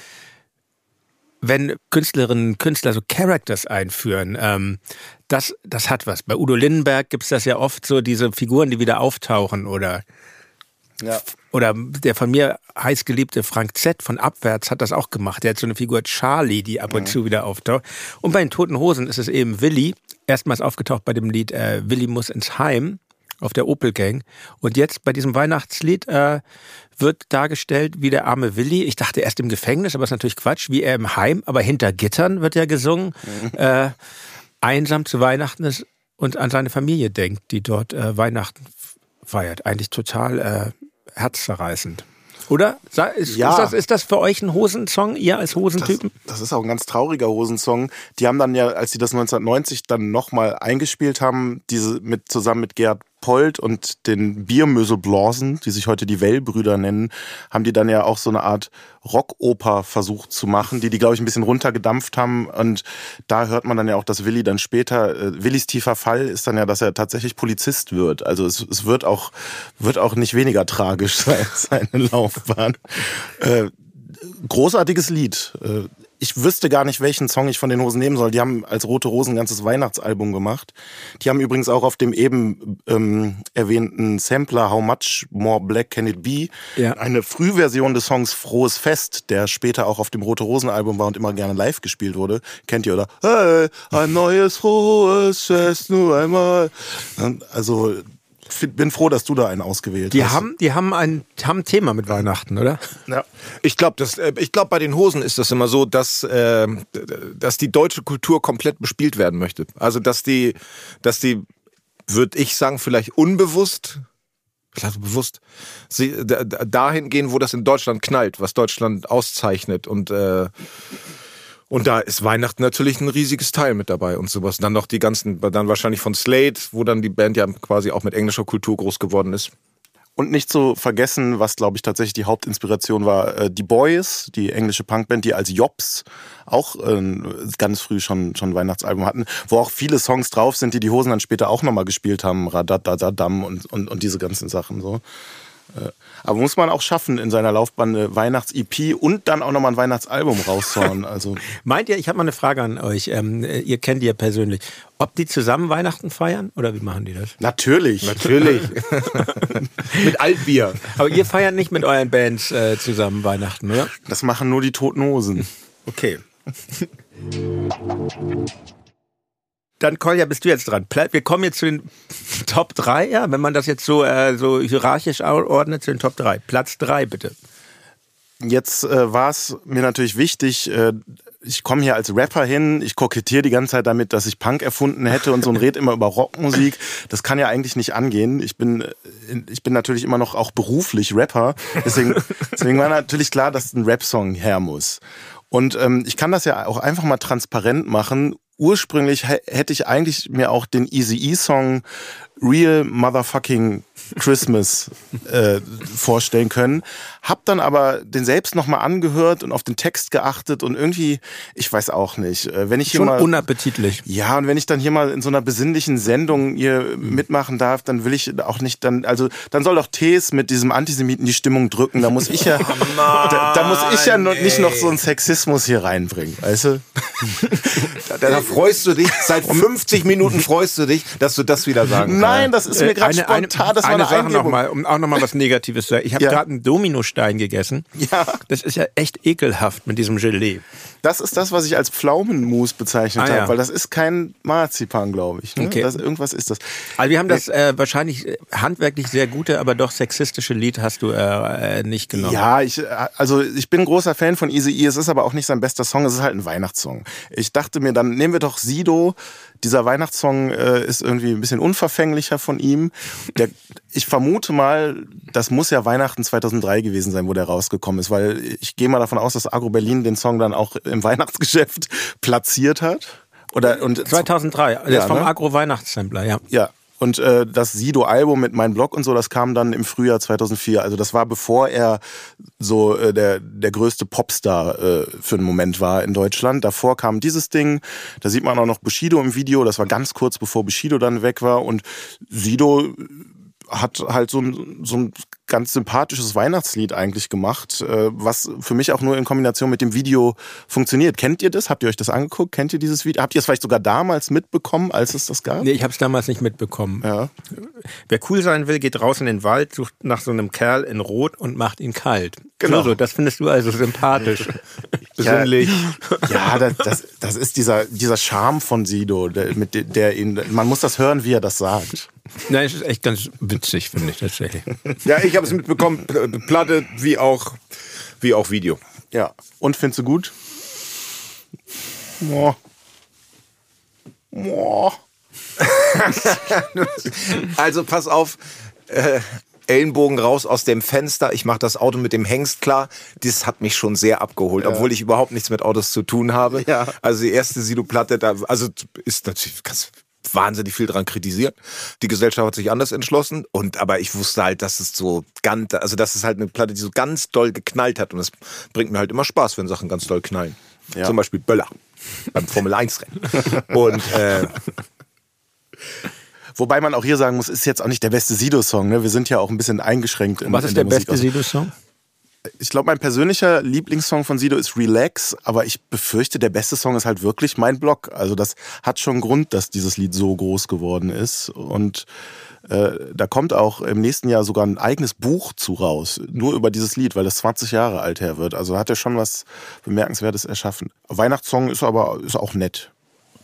wenn Künstlerinnen, Künstler so Characters einführen, ähm, das, das hat was. Bei Udo Lindenberg gibt's das ja oft so, diese Figuren, die wieder auftauchen oder Ja. oder der von mir heißgeliebte Frank Z von Abwärts hat das auch gemacht. Der hat so eine Figur Charlie, die ab und zu wieder auftaucht. Und bei den Toten Hosen ist es eben Willi. Erstmals aufgetaucht bei dem Lied äh, Willi muss ins Heim auf der Opel Gang. Und jetzt bei diesem Weihnachtslied äh, wird dargestellt wie der arme Willi. Ich dachte erst im Gefängnis, aber ist natürlich Quatsch, wie er im Heim, aber hinter Gittern wird ja gesungen. äh, einsam zu Weihnachten ist und an seine Familie denkt, die dort äh, Weihnachten feiert. Eigentlich total äh, herzzerreißend. Oder? Ist, Ja. ist, das, ist das für euch ein Hosensong, ihr als Das, Hosentypen? das ist auch ein ganz trauriger Hosensong. Die haben dann ja, als sie das 1990 dann nochmal eingespielt haben, diese mit zusammen mit Gerd Polt und den Biermöselblasen, die sich heute die Wellbrüder nennen, haben die dann ja auch so eine Art Rockoper versucht zu machen, die die, glaube ich, ein bisschen runtergedampft haben. Und da hört man dann ja auch, dass Willi dann später, äh, Willis tiefer Fall ist dann ja, dass er tatsächlich Polizist wird. Also es, es wird auch, wird auch nicht weniger tragisch sein, seine Laufbahn. Äh, großartiges Lied. Ich wüsste gar nicht, welchen Song ich von den Hosen nehmen soll. Die haben als Rote Rosen ein ganzes Weihnachtsalbum gemacht. Die haben übrigens auch auf dem eben ähm, erwähnten Sampler How Much More Black Can It Be Ja. eine Frühversion des Songs Frohes Fest, der später auch auf dem Rote Rosen Album war und immer gerne live gespielt wurde. Kennt ihr, oder? Hey, ein neues frohes Fest nur einmal. Also bin froh, dass du da einen ausgewählt Die hast. haben, die haben ein, haben ein Thema mit Weihnachten, oder? ja. Ich glaube, das, äh, ich glaube, bei den Hosen ist das immer so, dass, äh, dass die deutsche Kultur komplett bespielt werden möchte. Also, dass die, dass die, würde ich sagen, vielleicht unbewusst, vielleicht bewusst, sie da- da- dahin gehen, wo das in Deutschland knallt, was Deutschland auszeichnet und äh, und da ist Weihnachten natürlich ein riesiges Teil mit dabei und sowas. Dann noch die ganzen, dann wahrscheinlich von Slade, wo dann die Band ja quasi auch mit englischer Kultur groß geworden ist. Und nicht zu vergessen, was glaube ich tatsächlich die Hauptinspiration war, äh, die Boys, die englische Punkband, die als Jobs auch äh, ganz früh schon schon Weihnachtsalbum hatten, wo auch viele Songs drauf sind, die die Hosen dann später auch nochmal gespielt haben, Radadadadam und, und und diese ganzen Sachen so. Äh, Aber muss man auch schaffen, in seiner Laufbahn eine Weihnachts-EP und dann auch nochmal ein Weihnachtsalbum raushauen. Also Meint ihr, ich habe mal eine Frage an euch, ähm, äh, ihr kennt die ja persönlich, ob die zusammen Weihnachten feiern oder wie machen die das? natürlich. Natürlich. mit Altbier. Aber ihr feiert nicht mit euren Bands äh, zusammen Weihnachten, oder? Das machen nur die Toten Hosen. Okay. Dann, Kolja, bist du jetzt dran. Wir kommen jetzt zu den Top 3, ja, wenn man das jetzt so, äh, so hierarchisch ordnet, zu den Top 3. Platz 3, bitte. Jetzt äh, war es mir natürlich wichtig, äh, ich komme hier als Rapper hin, ich kokettiere die ganze Zeit damit, dass ich Punk erfunden hätte und so ein Red immer über Rockmusik. Das kann ja eigentlich nicht angehen. Ich bin, äh, ich bin natürlich immer noch auch beruflich Rapper. Deswegen, deswegen war natürlich klar, dass ein Rap-Song her muss. Und ähm, ich kann das ja auch einfach mal transparent machen. Ursprünglich hä- hätte ich eigentlich mir auch den Easy-E-Song Real Motherfucking Christmas äh, vorstellen können. Hab dann aber den selbst nochmal angehört und auf den Text geachtet und irgendwie, ich weiß auch nicht, äh, wenn ich hier Schon mal... unappetitlich. Ja, und wenn ich dann hier mal in so einer besinnlichen Sendung hier mitmachen darf, dann will ich auch nicht dann, also dann soll doch Tees mit diesem Antisemiten die Stimmung drücken. Da muss ich ja, da, da muss ich ja noch, nicht noch so einen Sexismus hier reinbringen, weißt du? Da, da freust du dich, seit 50 Minuten freust du dich, dass du das wieder sagen Nein, das ist mir gerade Äh, eine, spontan, eine, das war eine Sache nochmal, um auch nochmal was Negatives zu sagen. Ich habe Ja. gerade einen Dominostein gegessen. Ja. Das ist ja echt ekelhaft mit diesem Gelee. Das ist das, was ich als Pflaumenmus bezeichnet Ah, habe, ja. weil das ist kein Marzipan, glaube ich. Ne? Okay. Das, irgendwas ist das. Also wir haben das äh, wahrscheinlich äh, handwerklich sehr gute, aber doch sexistische Lied hast du äh, äh, nicht genommen. Ja, ich, äh, also ich bin ein großer Fan von Easy E. Es ist aber auch nicht sein bester Song. Es ist halt ein Weihnachtssong. Ich dachte mir, dann nehmen wir doch Sido. Dieser Weihnachtssong äh, ist irgendwie ein bisschen unverfänglicher von ihm. Der, ich vermute mal, das muss ja Weihnachten 2003 gewesen sein, wo der rausgekommen ist, weil ich gehe mal davon aus, dass Agro Berlin den Song dann auch im Weihnachtsgeschäft platziert hat. Oder und 2003, der Ja, ist vom ne? Agro-Weihnachtssampler, ja. Ja. Und äh, das Sido-Album mit Mein Blog und so, das kam dann im Frühjahr 2004. Also das war bevor er so äh, der der größte Popstar äh, für einen Moment war in Deutschland. Davor kam dieses Ding. Da sieht man auch noch Bushido im Video. Das war ganz kurz bevor Bushido dann weg war. Und Sido hat halt so ein, so ein ganz sympathisches Weihnachtslied eigentlich gemacht, äh, was für mich auch nur in Kombination mit dem Video funktioniert. Kennt ihr das? Habt ihr euch das angeguckt? Kennt ihr dieses Video? Habt ihr es vielleicht sogar damals mitbekommen, als es das gab? Nee, ich habe es damals nicht mitbekommen. Ja. Wer cool sein will, geht raus in den Wald, sucht nach so einem Kerl in Rot und macht ihn kalt. Genau. So, so, das findest du also sympathisch. Besinnlich. Ja, das, das, das ist dieser, dieser Charme von Sido, der, mit der ihn, man muss das hören, wie er das sagt. Nein, es ist echt ganz witzig, finde ich tatsächlich. Ja, ich habe es mitbekommen, Pl- Platte wie auch, wie auch Video. Ja. Und findest du gut? Moah. Moah. Also pass auf, äh, Ellenbogen raus aus dem Fenster. Ich mache das Auto mit dem Hengst klar. Das hat mich schon sehr abgeholt, obwohl ich überhaupt nichts mit Autos zu tun habe. Ja. Also die erste Sido-Platte, da, also ist natürlich ganz wahnsinnig viel dran kritisiert. Die Gesellschaft hat sich anders entschlossen und aber ich wusste halt, dass es so ganz, also das ist halt eine Platte, die so ganz doll geknallt hat und es bringt mir halt immer Spaß, wenn Sachen ganz doll knallen. Ja. Zum Beispiel Böller beim Formel 1 Rennen. Und äh, Wobei man auch hier sagen muss, ist jetzt auch nicht der beste Sido-Song. Ne? Wir sind ja auch ein bisschen eingeschränkt. In, Was in ist der beste Musikauswahl. Sido-Song? Ich glaube, mein persönlicher Lieblingssong von Sido ist Relax, aber ich befürchte, der beste Song ist halt wirklich mein Blog. Also das hat schon Grund, dass dieses Lied so groß geworden ist. Und äh, da kommt auch im nächsten Jahr sogar ein eigenes Buch zu raus, nur über dieses Lied, weil das 20 Jahre alt her wird. Also hat er schon was Bemerkenswertes erschaffen. Weihnachtssong ist aber ist auch nett.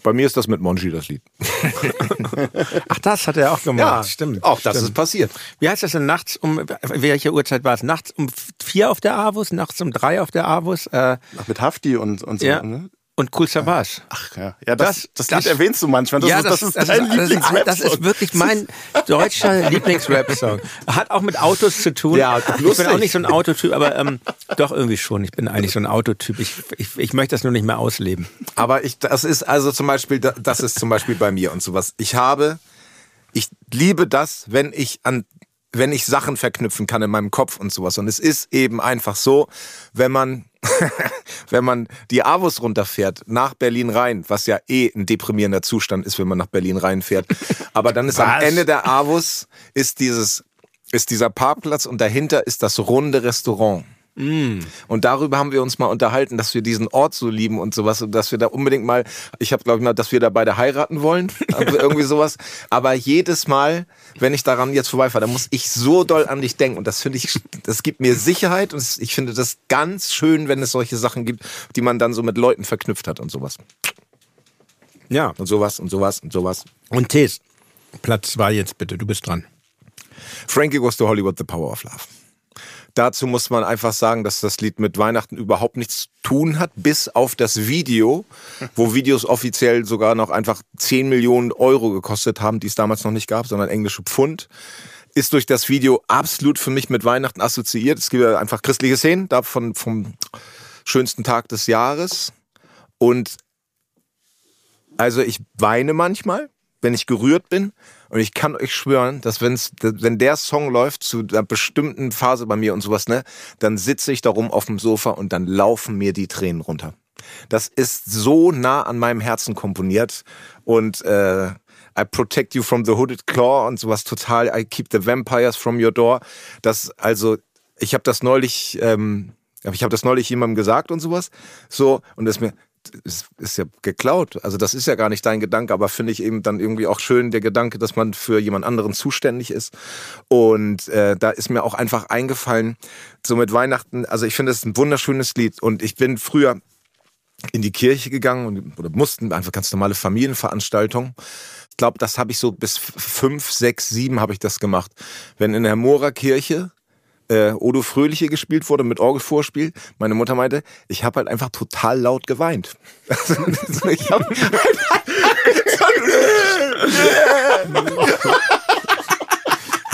Bei mir ist das mit Monji das Lied. Ach, das hat er auch gemacht. stimmt. Auch das stimmt. ist passiert. Wie heißt das denn nachts um, welche Uhrzeit war es? Nachts um vier auf der Avus, nachts um drei auf der Avus, äh, Ach, mit Hafti und, und so. ja. Ne? Und Cool Savage. Ach ja, ja das, Das- das, das- Lied erwähnst du manchmal. Das, ist, das, ist dein das, ist, Lieblingsrap-Song. das ist wirklich mein deutscher Lieblingsrap-Song. Hat auch mit Autos zu tun. Ja, ich bin lustig. auch nicht so ein Autotyp, aber ähm, doch irgendwie schon. Ich bin eigentlich so ein Autotyp. Ich, ich, ich möchte das nur nicht mehr ausleben. Aber ich, das ist also zum Beispiel, da- das ist zum Beispiel bei mir und sowas. Ich habe, ich liebe das, wenn ich an, wenn ich Sachen verknüpfen kann in meinem Kopf und sowas. Und es ist eben einfach so, wenn man, wenn man die Avus runterfährt nach Berlin rein, was ja eh ein deprimierender Zustand ist, wenn man nach Berlin reinfährt. Aber dann ist am Was? Ende der Avus ist dieses, ist dieser Parkplatz und dahinter ist das runde Restaurant. Und darüber haben wir uns mal unterhalten, dass wir diesen Ort so lieben und sowas und dass wir da unbedingt mal, ich habe glaube ich mal, dass wir da beide heiraten wollen, also irgendwie sowas. Aber jedes Mal, wenn ich daran jetzt vorbeifahre, dann muss ich so doll an dich denken und das finde ich, das gibt mir Sicherheit und ich finde das ganz schön, wenn es solche Sachen gibt, die man dann so mit Leuten verknüpft hat und sowas. Ja. Und sowas und sowas und sowas. Und Tees, Platz zwei jetzt bitte. Du bist dran. Frankie Goes to Hollywood, The Power of Love. Dazu muss man einfach sagen, dass das Lied mit Weihnachten überhaupt nichts zu tun hat, bis auf das Video, wo Videos offiziell sogar noch einfach 10 Millionen Euro gekostet haben, die es damals noch nicht gab, sondern englische Pfund. Ist durch das Video absolut für mich mit Weihnachten assoziiert. Es gibt ja einfach christliche Szenen, davon vom schönsten Tag des Jahres. Und also ich weine manchmal, wenn ich gerührt bin. Und ich kann euch schwören, dass wenn's, wenn der Song läuft zu einer bestimmten Phase bei mir und sowas, ne, dann sitze ich da rum auf dem Sofa und dann laufen mir die Tränen runter. Das ist so nah an meinem Herzen komponiert und äh, I protect you from the hooded claw und sowas total. I keep the vampires from your door. Das also, ich habe das neulich, ähm, ich habe das neulich jemandem gesagt und sowas. So und das mir ist, ist ja geklaut. Also das ist ja gar nicht dein Gedanke, aber finde ich eben dann irgendwie auch schön der Gedanke, dass man für jemand anderen zuständig ist. Und äh, da ist mir auch einfach eingefallen, so mit Weihnachten, also ich finde es ein wunderschönes Lied und ich bin früher in die Kirche gegangen und, oder mussten einfach ganz normale Familienveranstaltungen. Ich glaube, das habe ich so bis fünf, sechs, sieben habe ich das gemacht. Wenn in der Moorer Kirche äh, Odo Fröhliche gespielt wurde mit Orgelvorspiel. Meine Mutter meinte, ich habe halt einfach total laut geweint. Also, ich hab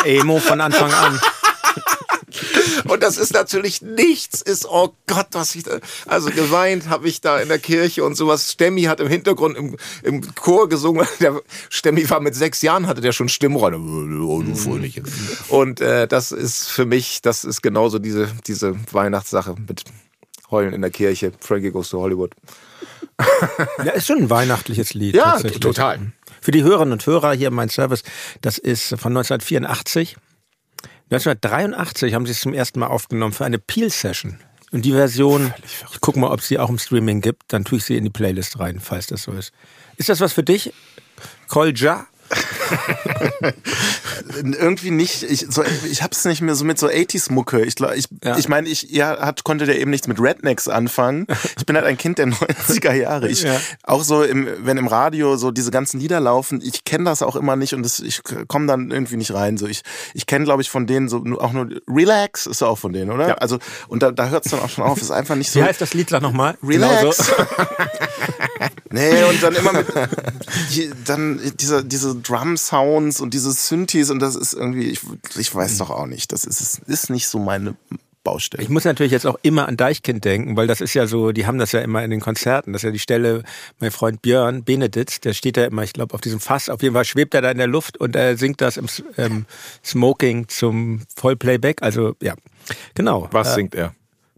Emo von Anfang an. Und das ist natürlich nichts, ist, oh Gott, was ich da, also geweint habe ich da in der Kirche und sowas. Stemmi hat im Hintergrund im, im Chor gesungen. Der Stemmi war mit sechs Jahren, hatte der schon Stimmrolle. Oh, du Fröhliche. Und äh, das ist für mich, das ist genauso diese, diese Weihnachtssache mit Heulen in der Kirche. Frankie Goes to Hollywood. Ja, ist schon ein weihnachtliches Lied. Ja, total. Für die Hörerinnen und Hörer hier mein Service, das ist von 1984. 1983 haben sie es zum ersten Mal aufgenommen für eine Peel-Session. Und die Version, ich guck mal, ob es die auch im Streaming gibt, dann tue ich sie in die Playlist rein, falls das so ist. Ist das was für dich? Kolja? Irgendwie nicht. Ich, so, ich hab's nicht mehr so mit so 80s-Mucke. Ich, glaub, ich, Ja. ich meine, ich ihr hat, konntet ja eben nichts mit Rednecks anfangen. Ich bin halt ein Kind der 90er Jahre. Ich, Ja. Auch so, im, wenn im Radio so diese ganzen Lieder laufen, ich kenne das auch immer nicht und das, ich komme dann irgendwie nicht rein. So, ich ich kenne, glaube ich, von denen so auch nur Relax ist auch von denen, oder? Ja. Also, und da, da hört es dann auch schon auf. Ist einfach nicht so. Wie heißt das Lied? Nochmal. Relax. nee, und dann immer mit, dann diese, diese Drum-Sounds und diese Synthes und das ist irgendwie, ich, ich weiß doch auch nicht, das ist, ist nicht so meine Baustelle. Ich muss natürlich jetzt auch immer an Deichkind denken, weil das ist ja so, die haben das ja immer in den Konzerten. Das ist ja die Stelle, mein Freund Björn Beneditz, der steht da immer, ich glaube, auf diesem Fass. Auf jeden Fall schwebt er da in der Luft und er singt das im ähm, Smoking zum Vollplayback. Also, ja. Genau. Was Äh, singt er?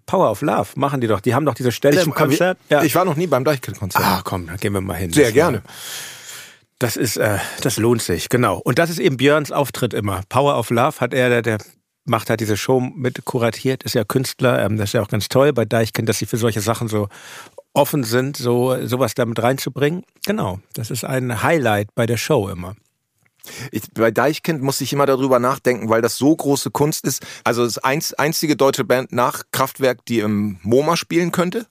Power of Love machen die doch. Die haben doch diese Stelle im Konzert. Ja. Ich war noch nie beim Deichkind-Konzert. Ah, komm, dann gehen wir mal hin. Sehr gerne. war- Das ist, äh, das lohnt sich, genau. Und das ist eben Björns Auftritt immer. Power of Love hat er, der, der macht halt diese Show mit kuratiert, ist ja Künstler, ähm, das ist ja auch ganz toll bei Deichkind, dass sie für solche Sachen so offen sind, so sowas damit reinzubringen. Genau, das ist ein Highlight bei der Show immer. Ich, bei Deichkind muss ich immer darüber nachdenken, weil das so große Kunst ist. Also das einz, einzige deutsche Band nach Kraftwerk, die im MoMA spielen könnte.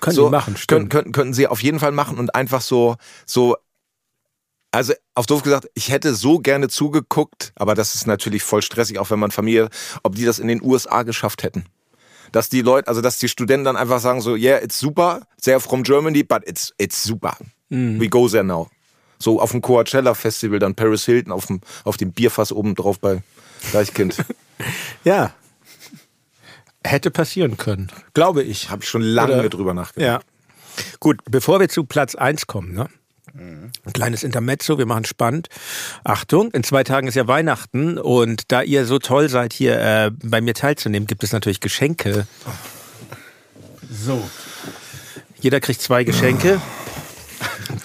Können so, die machen, Können, stimmt. könnten, könnten sie auf jeden Fall machen und einfach so, so, also auf doof gesagt, ich hätte so gerne zugeguckt, aber das ist natürlich voll stressig, auch wenn man Familie, ob die das in den USA geschafft hätten. Dass die Leute, also dass die Studenten dann einfach sagen so, yeah, it's super, they're from Germany, but it's, it's super. Mhm. We go there now. So auf dem Coachella Festival dann Paris Hilton auf dem, auf dem Bierfass oben drauf bei Deichkind. Ja. Hätte passieren können, glaube ich. Habe ich schon lange Oder- drüber nachgedacht. Ja. Gut, bevor wir zu Platz 1 kommen, ne? Ein kleines Intermezzo, wir machen spannend. Achtung, in zwei Tagen ist ja Weihnachten und da ihr so toll seid, hier äh, bei mir teilzunehmen, gibt es natürlich Geschenke. So. Jeder kriegt zwei Geschenke.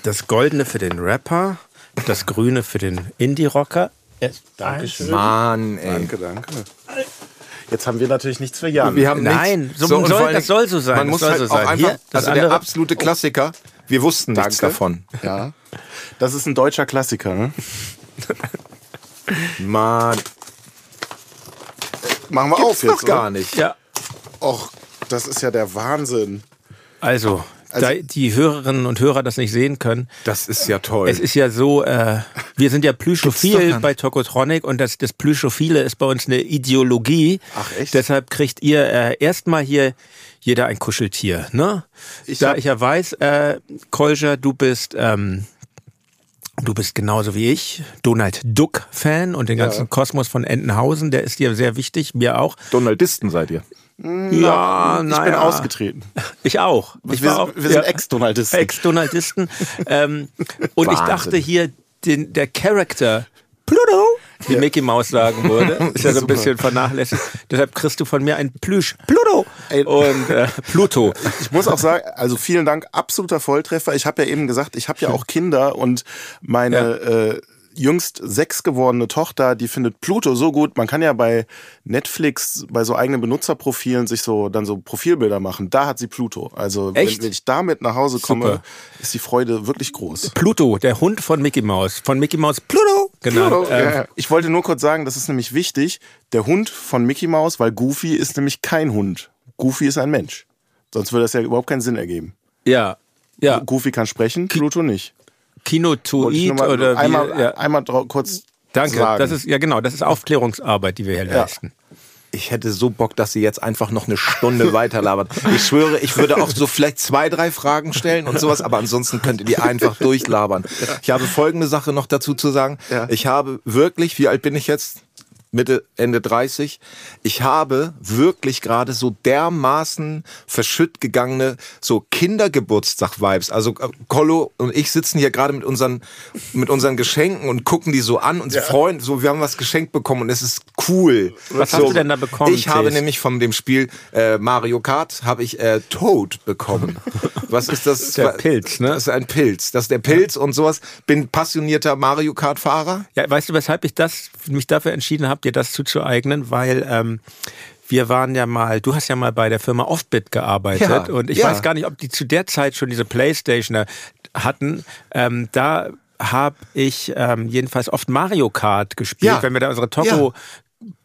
Das Goldene für den Rapper, das Grüne für den Indie-Rocker. Dankeschön. Mann, ey. Danke, danke. Jetzt haben wir natürlich nichts für Jan. Wir haben Nein, nichts. so und soll- das soll so sein, Man das muss soll halt so auch sein. einfach, Hier, das also der absolute Klassiker. Wir wussten nichts Danke. davon. ja. Das ist ein deutscher Klassiker, ne? Mann, Machen wir auf gibt's jetzt. doch gar oder? nicht. Ja, Och, das ist ja der Wahnsinn. also, Also- da die Hörerinnen und Hörer das nicht sehen können, Das ist ja toll. Es ist ja so, äh, wir sind ja Plüschophil bei Tokotronic und das, das Plüschophile ist bei uns eine Ideologie. Ach, echt? Deshalb kriegt ihr äh, erstmal hier jeder ein Kuscheltier. Ne? Ich da ich ja weiß, äh, Kolja, du bist... Ähm, Du bist genauso wie ich Donald Duck-Fan und den ganzen Kosmos von Entenhausen, der ist dir sehr wichtig, mir auch. Donaldisten seid ihr. Ja, ich naja. bin ausgetreten. Ich auch. Ich wir auch wir sind ja. Ex-Donaldisten. Ex-Donaldisten. ähm, und ich Wahnsinn. dachte hier, den, der Charakter Pluto, wie Mickey Mouse sagen würde, ist ja so ein bisschen vernachlässigt. Deshalb kriegst du von mir ein Plüsch Pluto und äh, Pluto. Ich muss auch sagen, also vielen Dank, absoluter Volltreffer. Ich habe ja eben gesagt, ich habe ja auch Kinder und meine äh, jüngst sechs gewordene Tochter, die findet Pluto so gut. Man kann ja bei Netflix, bei so eigenen Benutzerprofilen sich so dann so Profilbilder machen. Da hat sie Pluto. Also wenn, Echt? wenn ich damit nach Hause komme, Super. ist die Freude wirklich groß. Pluto, der Hund von Mickey Mouse. Von Mickey Mouse Pluto genannt. Pluto, Ähm, ja. Ich wollte nur kurz sagen, das ist nämlich wichtig. Der Hund von Mickey Mouse, weil Goofy ist nämlich kein Hund. Goofy ist ein Mensch. Sonst würde das ja überhaupt keinen Sinn ergeben. ja. Ja, Goofy kann sprechen, Pluto nicht. Kinotoid nur mal oder wie, einmal, ja. einmal kurz Danke, sagen. das ist ja genau, das ist Aufklärungsarbeit, die wir hier leisten. Ich hätte so Bock, dass sie jetzt einfach noch eine Stunde weiterlabert. Ich schwöre, ich würde auch so vielleicht zwei, drei Fragen stellen und sowas, aber ansonsten könnt ihr die einfach durchlabern. Ich habe folgende Sache noch dazu zu sagen. Ja. Ich habe wirklich, wie alt bin ich jetzt? Mitte, Ende 30. Ich habe wirklich gerade so dermaßen verschütt gegangene, so Kindergeburtstag-Vibes. Also äh, Kollo und ich sitzen hier gerade mit unseren, mit unseren Geschenken und gucken die so an und ja. freuen, so wir haben was geschenkt bekommen und es ist cool. Was so, hast du denn da bekommen? Ich habe nämlich von dem Spiel äh, Mario Kart habe ich äh, Toad bekommen. was ist das? Der Pilz, ne? Das ist ein Pilz. Das ist der Pilz und sowas. Bin passionierter Mario Kart Fahrer. Ja, weißt du, weshalb ich das mich dafür entschieden habe? Dir das zuzueignen, weil ähm, wir waren ja mal, du hast ja mal bei der Firma Offbit gearbeitet ja, und ich ja. weiß gar nicht, ob die zu der Zeit schon diese Playstation hatten. Ähm, da habe ich ähm, jedenfalls oft Mario Kart gespielt, ja. wenn wir da unsere Topo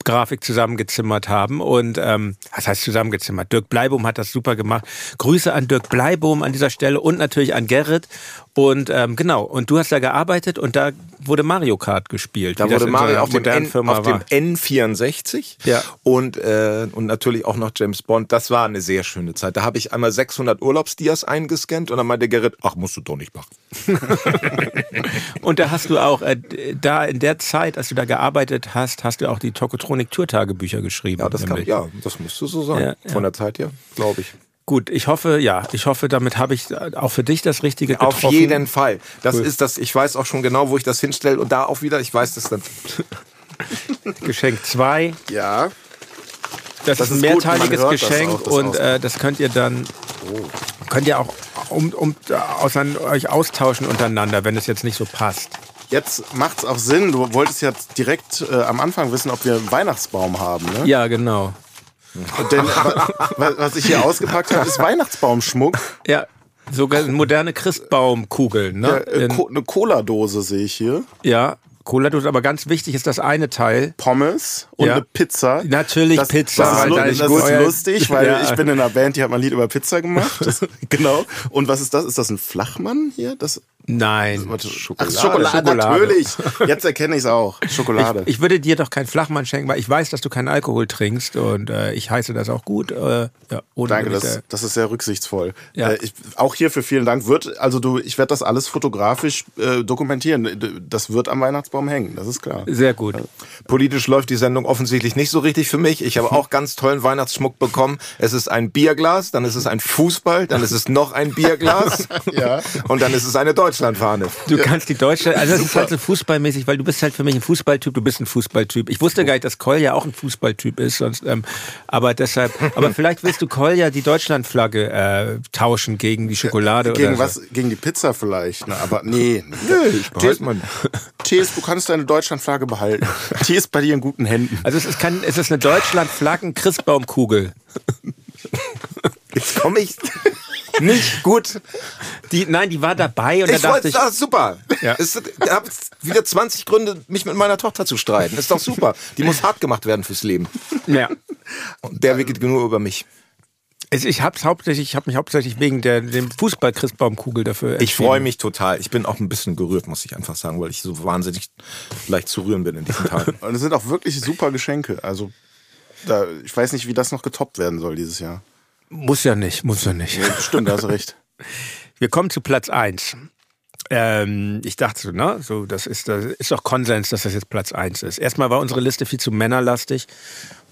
Grafik zusammengezimmert haben und ähm, was heißt zusammengezimmert? Dirk Bleibohm hat das super gemacht. Grüße an Dirk Bleibohm an dieser Stelle und natürlich an Gerrit und ähm, genau und du hast da gearbeitet und da wurde Mario Kart gespielt. Da wurde Mario so auf, dem, N, auf dem N64 ja. und äh, und natürlich auch noch James Bond. Das war eine sehr schöne Zeit. Da habe ich einmal 600 Urlaubsdias eingescannt und dann meinte Gerrit, ach musst du doch nicht machen. und da hast du auch äh, da in der Zeit, als du da gearbeitet hast, hast du auch die Tokotronik Tourtagebücher geschrieben. Ja, das kann, ja, das musste so sein. Ja, Von der Zeit her, glaube ich. Gut, ich hoffe, ja, ich hoffe, damit habe ich auch für dich das Richtige getroffen. Auf jeden Fall. Das cool. ist das, ich weiß auch schon genau, wo ich das hinstelle und da auch wieder, ich weiß das dann. Geschenk 2. Ja. Das, das ist ein mehrteiliges Geschenk das auch, das und äh, das könnt ihr dann oh. könnt ihr auch um, um, aus, euch austauschen untereinander, wenn es jetzt nicht so passt. Jetzt macht es auch Sinn, du wolltest ja direkt äh, am Anfang wissen, ob wir einen Weihnachtsbaum haben, ne? Ja, genau. Denn was ich hier ausgepackt habe, ist Weihnachtsbaumschmuck. Ja, sogar moderne Christbaumkugeln. Ne? Ja, äh, eine Cola-Dose sehe ich hier. Ja, Cola-Dose, aber ganz wichtig ist das eine Teil. Pommes und ja. eine Pizza. Natürlich das, Pizza. Das ist, ist, das ist lustig, weil ja. ich bin in einer Band, die hat mal ein Lied über Pizza gemacht. genau. Und was ist das? Ist das ein Flachmann hier? Das Nein. Schokolade. Ach, Schokolade, Schokolade. natürlich. Jetzt erkenne ich es auch. Schokolade. Ich, ich, würde dir doch keinen Flachmann schenken, weil ich weiß, dass du keinen Alkohol trinkst und äh, ich heiße das auch gut. Äh, ja, Danke, das, äh, das ist sehr rücksichtsvoll. Ja. Äh, ich, auch hierfür vielen Dank. Wird, also du, ich werde das alles fotografisch äh, dokumentieren. Das wird am Weihnachtsbaum hängen, das ist klar. Sehr gut. Politisch läuft die Sendung offensichtlich nicht so richtig für mich. Ich habe auch ganz tollen Weihnachtsschmuck bekommen. Es ist ein Bierglas, dann ist es ein Fußball, dann ist es noch ein Bierglas ja. und dann ist es eine Deutsche Deutschlandfahne. Du kannst die deutsche, also das ist halt so fußballmäßig, weil du bist halt für mich ein Fußballtyp, du bist ein Fußballtyp. Ich wusste gar nicht, dass Kolja auch ein Fußballtyp ist, sonst, ähm, aber deshalb, aber vielleicht willst du Kolja die Deutschlandflagge äh, tauschen gegen die Schokolade gegen oder was? So. Gegen die Pizza vielleicht, ne? aber nee. Nö, ich behalte man. Thies, du kannst deine Deutschlandflagge behalten. Die ist bei dir in guten Händen. Also es ist, kein, es ist eine Deutschlandflaggen-Christbaumkugel. Jetzt komme ich nicht gut. Die, nein, die war dabei und ich da dachte ich, das ist super. Ja. ich habe wieder 20 Gründe, mich mit meiner Tochter zu streiten. Ist doch super. Die muss hart gemacht werden fürs Leben. Ja. Und der geht nur über mich. Ich habe hauptsächlich, ich habe mich hauptsächlich wegen der dem Fußball Christbaumkugel dafür. Ich freue mich total. Ich bin auch ein bisschen gerührt, muss ich einfach sagen, weil ich so wahnsinnig leicht zu rühren bin in diesen Tagen. Und es sind auch wirklich super Geschenke. Also da, ich weiß nicht, wie das noch getoppt werden soll dieses Jahr. Muss ja nicht, muss ja nicht. Ja, stimmt, da hast du recht. Wir kommen zu Platz 1. Ähm, ich dachte so, ne, so, das ist, das ist doch Konsens, dass das jetzt Platz 1 ist. Erstmal war unsere Liste viel zu männerlastig,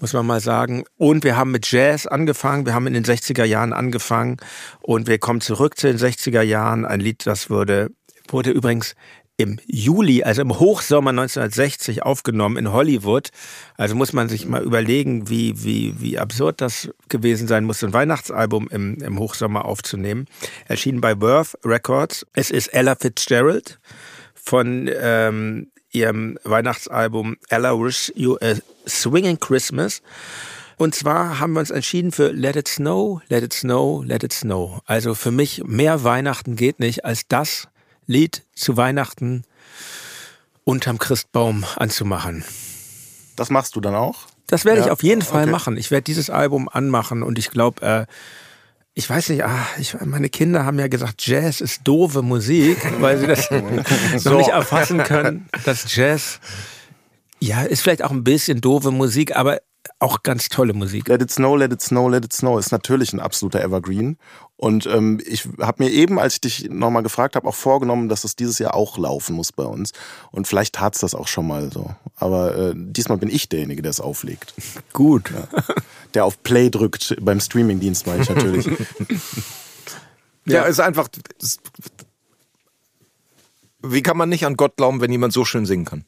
muss man mal sagen. Und wir haben mit Jazz angefangen, wir haben in den 60er Jahren angefangen und wir kommen zurück zu den 60er Jahren. Ein Lied, das wurde, wurde übrigens im Juli, also im Hochsommer 1960 aufgenommen in Hollywood. Also muss man sich mal überlegen, wie, wie, wie absurd das gewesen sein muss, ein Weihnachtsalbum im, im Hochsommer aufzunehmen. Erschienen bei Worth Records. Es ist Ella Fitzgerald von ähm, ihrem Weihnachtsalbum Ella Wish You a Swinging Christmas. Und zwar haben wir uns entschieden für Let It Snow, Let It Snow, Let It Snow. Also für mich mehr Weihnachten geht nicht als das, Lied zu Weihnachten unterm Christbaum anzumachen. Das machst du dann auch? Das werde ja? ich auf jeden Fall okay. machen. Ich werde dieses Album anmachen und ich glaube, äh, ich weiß nicht, ah, ich, meine Kinder haben ja gesagt, Jazz ist doofe Musik, weil sie das so. noch nicht erfassen können, dass Jazz, ja, ist vielleicht auch ein bisschen doofe Musik, aber auch ganz tolle Musik. Let It Snow, Let It Snow, Let It Snow ist natürlich ein absoluter Evergreen. Und ähm, ich habe mir eben, als ich dich nochmal gefragt habe, auch vorgenommen, dass es dieses Jahr auch laufen muss bei uns. Und vielleicht tat's das auch schon mal so. Aber äh, diesmal bin ich derjenige, der es auflegt. Gut. Ja. Der auf Play drückt beim Streamingdienst, meine ich natürlich. Ja, ist einfach. ist- Wie kann man nicht an Gott glauben, wenn jemand so schön singen kann?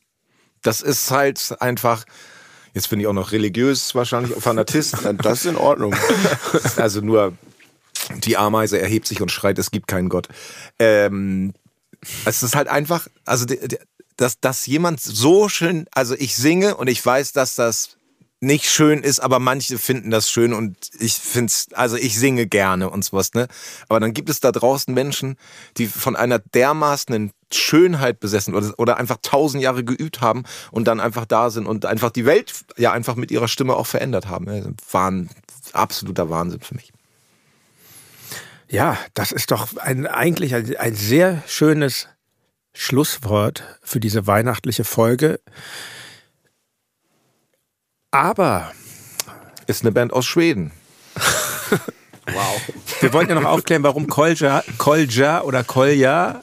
Das ist halt einfach. Jetzt bin ich auch noch religiös, wahrscheinlich Fanatist. das ist in Ordnung. Also nur die Ameise erhebt sich und schreit, es gibt keinen Gott. Ähm, es ist halt einfach, also dass, dass jemand so schön, also ich singe und ich weiß, dass das nicht schön ist, aber manche finden das schön und ich find's, also ich singe gerne und sowas, ne? Aber dann gibt es da draußen Menschen, die von einer dermaßenen Schönheit besessen oder, oder einfach tausend Jahre geübt haben und dann einfach da sind und einfach die Welt ja einfach mit ihrer Stimme auch verändert haben. ne? War ein absoluter Wahnsinn für mich. Ja, das ist doch ein, eigentlich ein, ein sehr schönes Schlusswort für diese weihnachtliche Folge. Aber Ist eine Band aus Schweden. wir wollten ja noch aufklären, warum Kolja, Kolja oder Kolja.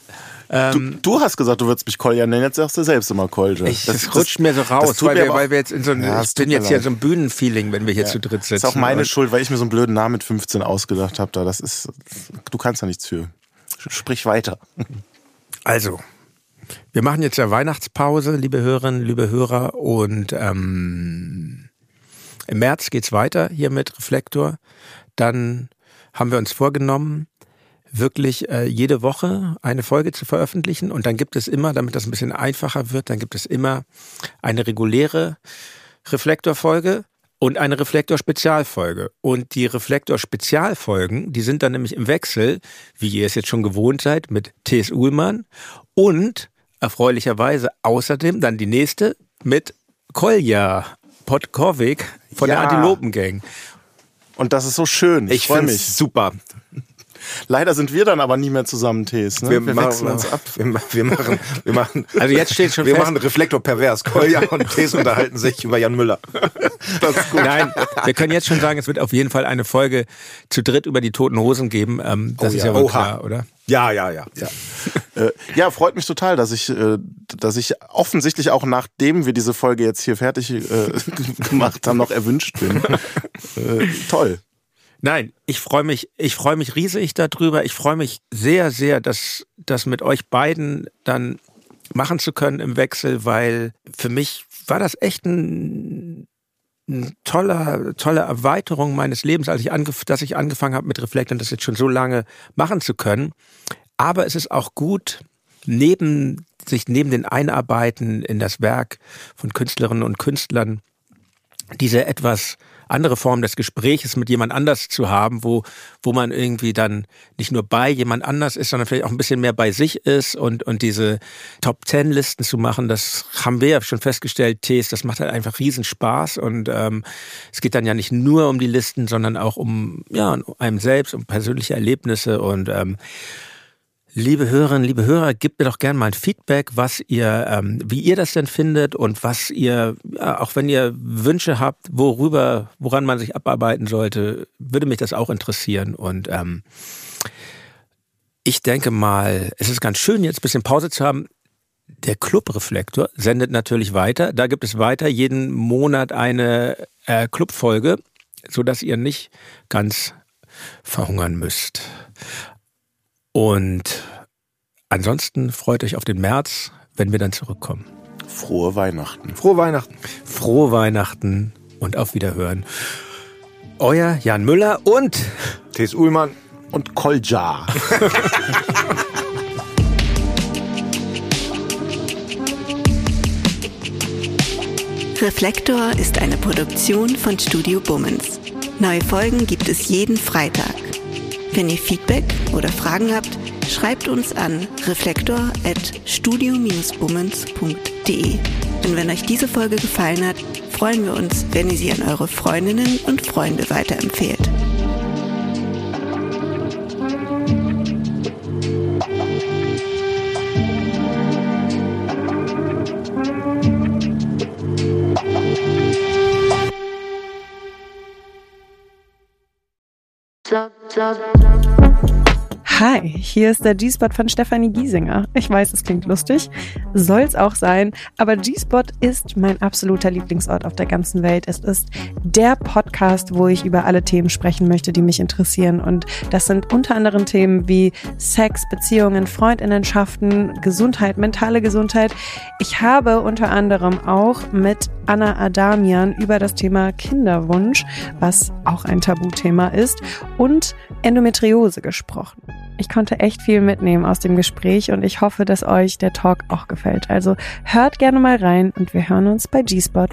Du, du hast gesagt, du würdest mich Kolja nennen, jetzt sagst du selbst immer Kolja. Ich, das, rutscht mir so das raus, weil wir, weil wir jetzt in so einem, Ja, ich bin jetzt hier so ein Bühnenfeeling, wenn wir hier zu dritt sitzen. Das ist auch meine Schuld, weil ich mir so einen blöden Namen mit 15 ausgedacht habe. Da das ist, du kannst da nichts für. Sprich weiter. Also, wir machen jetzt ja Weihnachtspause, liebe Hörerinnen, liebe Hörer, und ähm, im März geht's weiter hier mit Reflektor. Dann haben wir uns vorgenommen, wirklich äh, jede Woche eine Folge zu veröffentlichen. Und dann gibt es immer, damit das ein bisschen einfacher wird, dann gibt es immer eine reguläre Reflektorfolge und eine Reflektor-Spezialfolge. Und die Reflektor-Spezialfolgen, die sind dann nämlich im Wechsel, wie ihr es jetzt schon gewohnt seid, mit T.S. Uhlmann und erfreulicherweise außerdem dann die nächste mit Kolja Podkovic von Ja. der Antilopengang. Und das ist so schön. Ich, Ich freue finde mich. super. Leider sind wir dann aber nie mehr zusammen, Tees. Ne? Wir, Wir, machen, wechseln uns ab. Wir, wir machen, wir machen, Also jetzt steht schon wir fest- machen Reflektor pervers. Kolja und Tees unterhalten sich über Jan Müller. Das ist gut. Nein, wir können jetzt schon sagen, es wird auf jeden Fall eine Folge zu dritt über die Toten Hosen geben. Ähm, das Oh ist ja. ja wohl klar, oder? Ja, ja, ja. ja. Äh, ja, freut mich total, dass ich, äh, dass ich offensichtlich auch nachdem wir diese Folge jetzt hier fertig äh, gemacht haben, noch erwünscht bin. Äh, toll. Nein, ich freue mich, ich freue mich riesig darüber. Ich freue mich sehr, sehr, das, das mit euch beiden dann machen zu können im Wechsel, weil für mich war das echt ein, ein toller, tolle Erweiterung meines Lebens, als ich angef dass ich angefangen habe mit Reflekt und das jetzt schon so lange machen zu können. Aber es ist auch gut, neben sich neben den Einarbeiten in das Werk von Künstlerinnen und Künstlern diese etwas andere Form des Gespräches mit jemand anders zu haben, wo, wo man irgendwie dann nicht nur bei jemand anders ist, sondern vielleicht auch ein bisschen mehr bei sich ist und, und diese Top Ten Listen zu machen, das haben wir ja schon festgestellt, Tees, das macht halt einfach riesen Spaß und ähm, es geht dann ja nicht nur um die Listen, sondern auch um, ja, einem selbst, um persönliche Erlebnisse und ähm, Liebe Hörerinnen, liebe Hörer, gebt mir doch gerne mal ein Feedback, was ihr, ähm, wie ihr das denn findet und was ihr, ja, auch wenn ihr Wünsche habt, worüber, woran man sich abarbeiten sollte, würde mich das auch interessieren. Und ähm, ich denke mal, es ist ganz schön, jetzt ein bisschen Pause zu haben. Der Clubreflektor sendet natürlich weiter. Da gibt es weiter jeden Monat eine äh, Clubfolge, sodass ihr nicht ganz verhungern müsst. Und ansonsten freut euch auf den März, wenn wir dann zurückkommen. Frohe Weihnachten. Frohe Weihnachten. Frohe Weihnachten und auf Wiederhören. Euer Jan Müller und Tees Uhlmann. Und Kolja. Reflektor ist eine Produktion von Studio Bummens. Neue Folgen gibt es jeden Freitag. Wenn ihr Feedback oder Fragen habt, schreibt uns an reflektor@studio-bummens.de. Und wenn euch diese Folge gefallen hat, freuen wir uns, wenn ihr sie an eure Freundinnen und Freunde weiterempfehlt. Plug, plug, plug. Hi, hier ist der G-Spot von Stefanie Giesinger. Ich weiß, es klingt lustig, soll's auch sein, aber G-Spot ist mein absoluter Lieblingsort auf der ganzen Welt. Es ist der Podcast, wo ich über alle Themen sprechen möchte, die mich interessieren. Und das sind unter anderem Themen wie Sex, Beziehungen, Freundinnenschaften, Gesundheit, mentale Gesundheit. Ich habe unter anderem auch mit Anna Adamian über das Thema Kinderwunsch, was auch ein Tabuthema ist, und Endometriose gesprochen. Ich konnte echt viel mitnehmen aus dem Gespräch und ich hoffe, dass euch der Talk auch gefällt. Also hört gerne mal rein und wir hören uns bei G-Spot.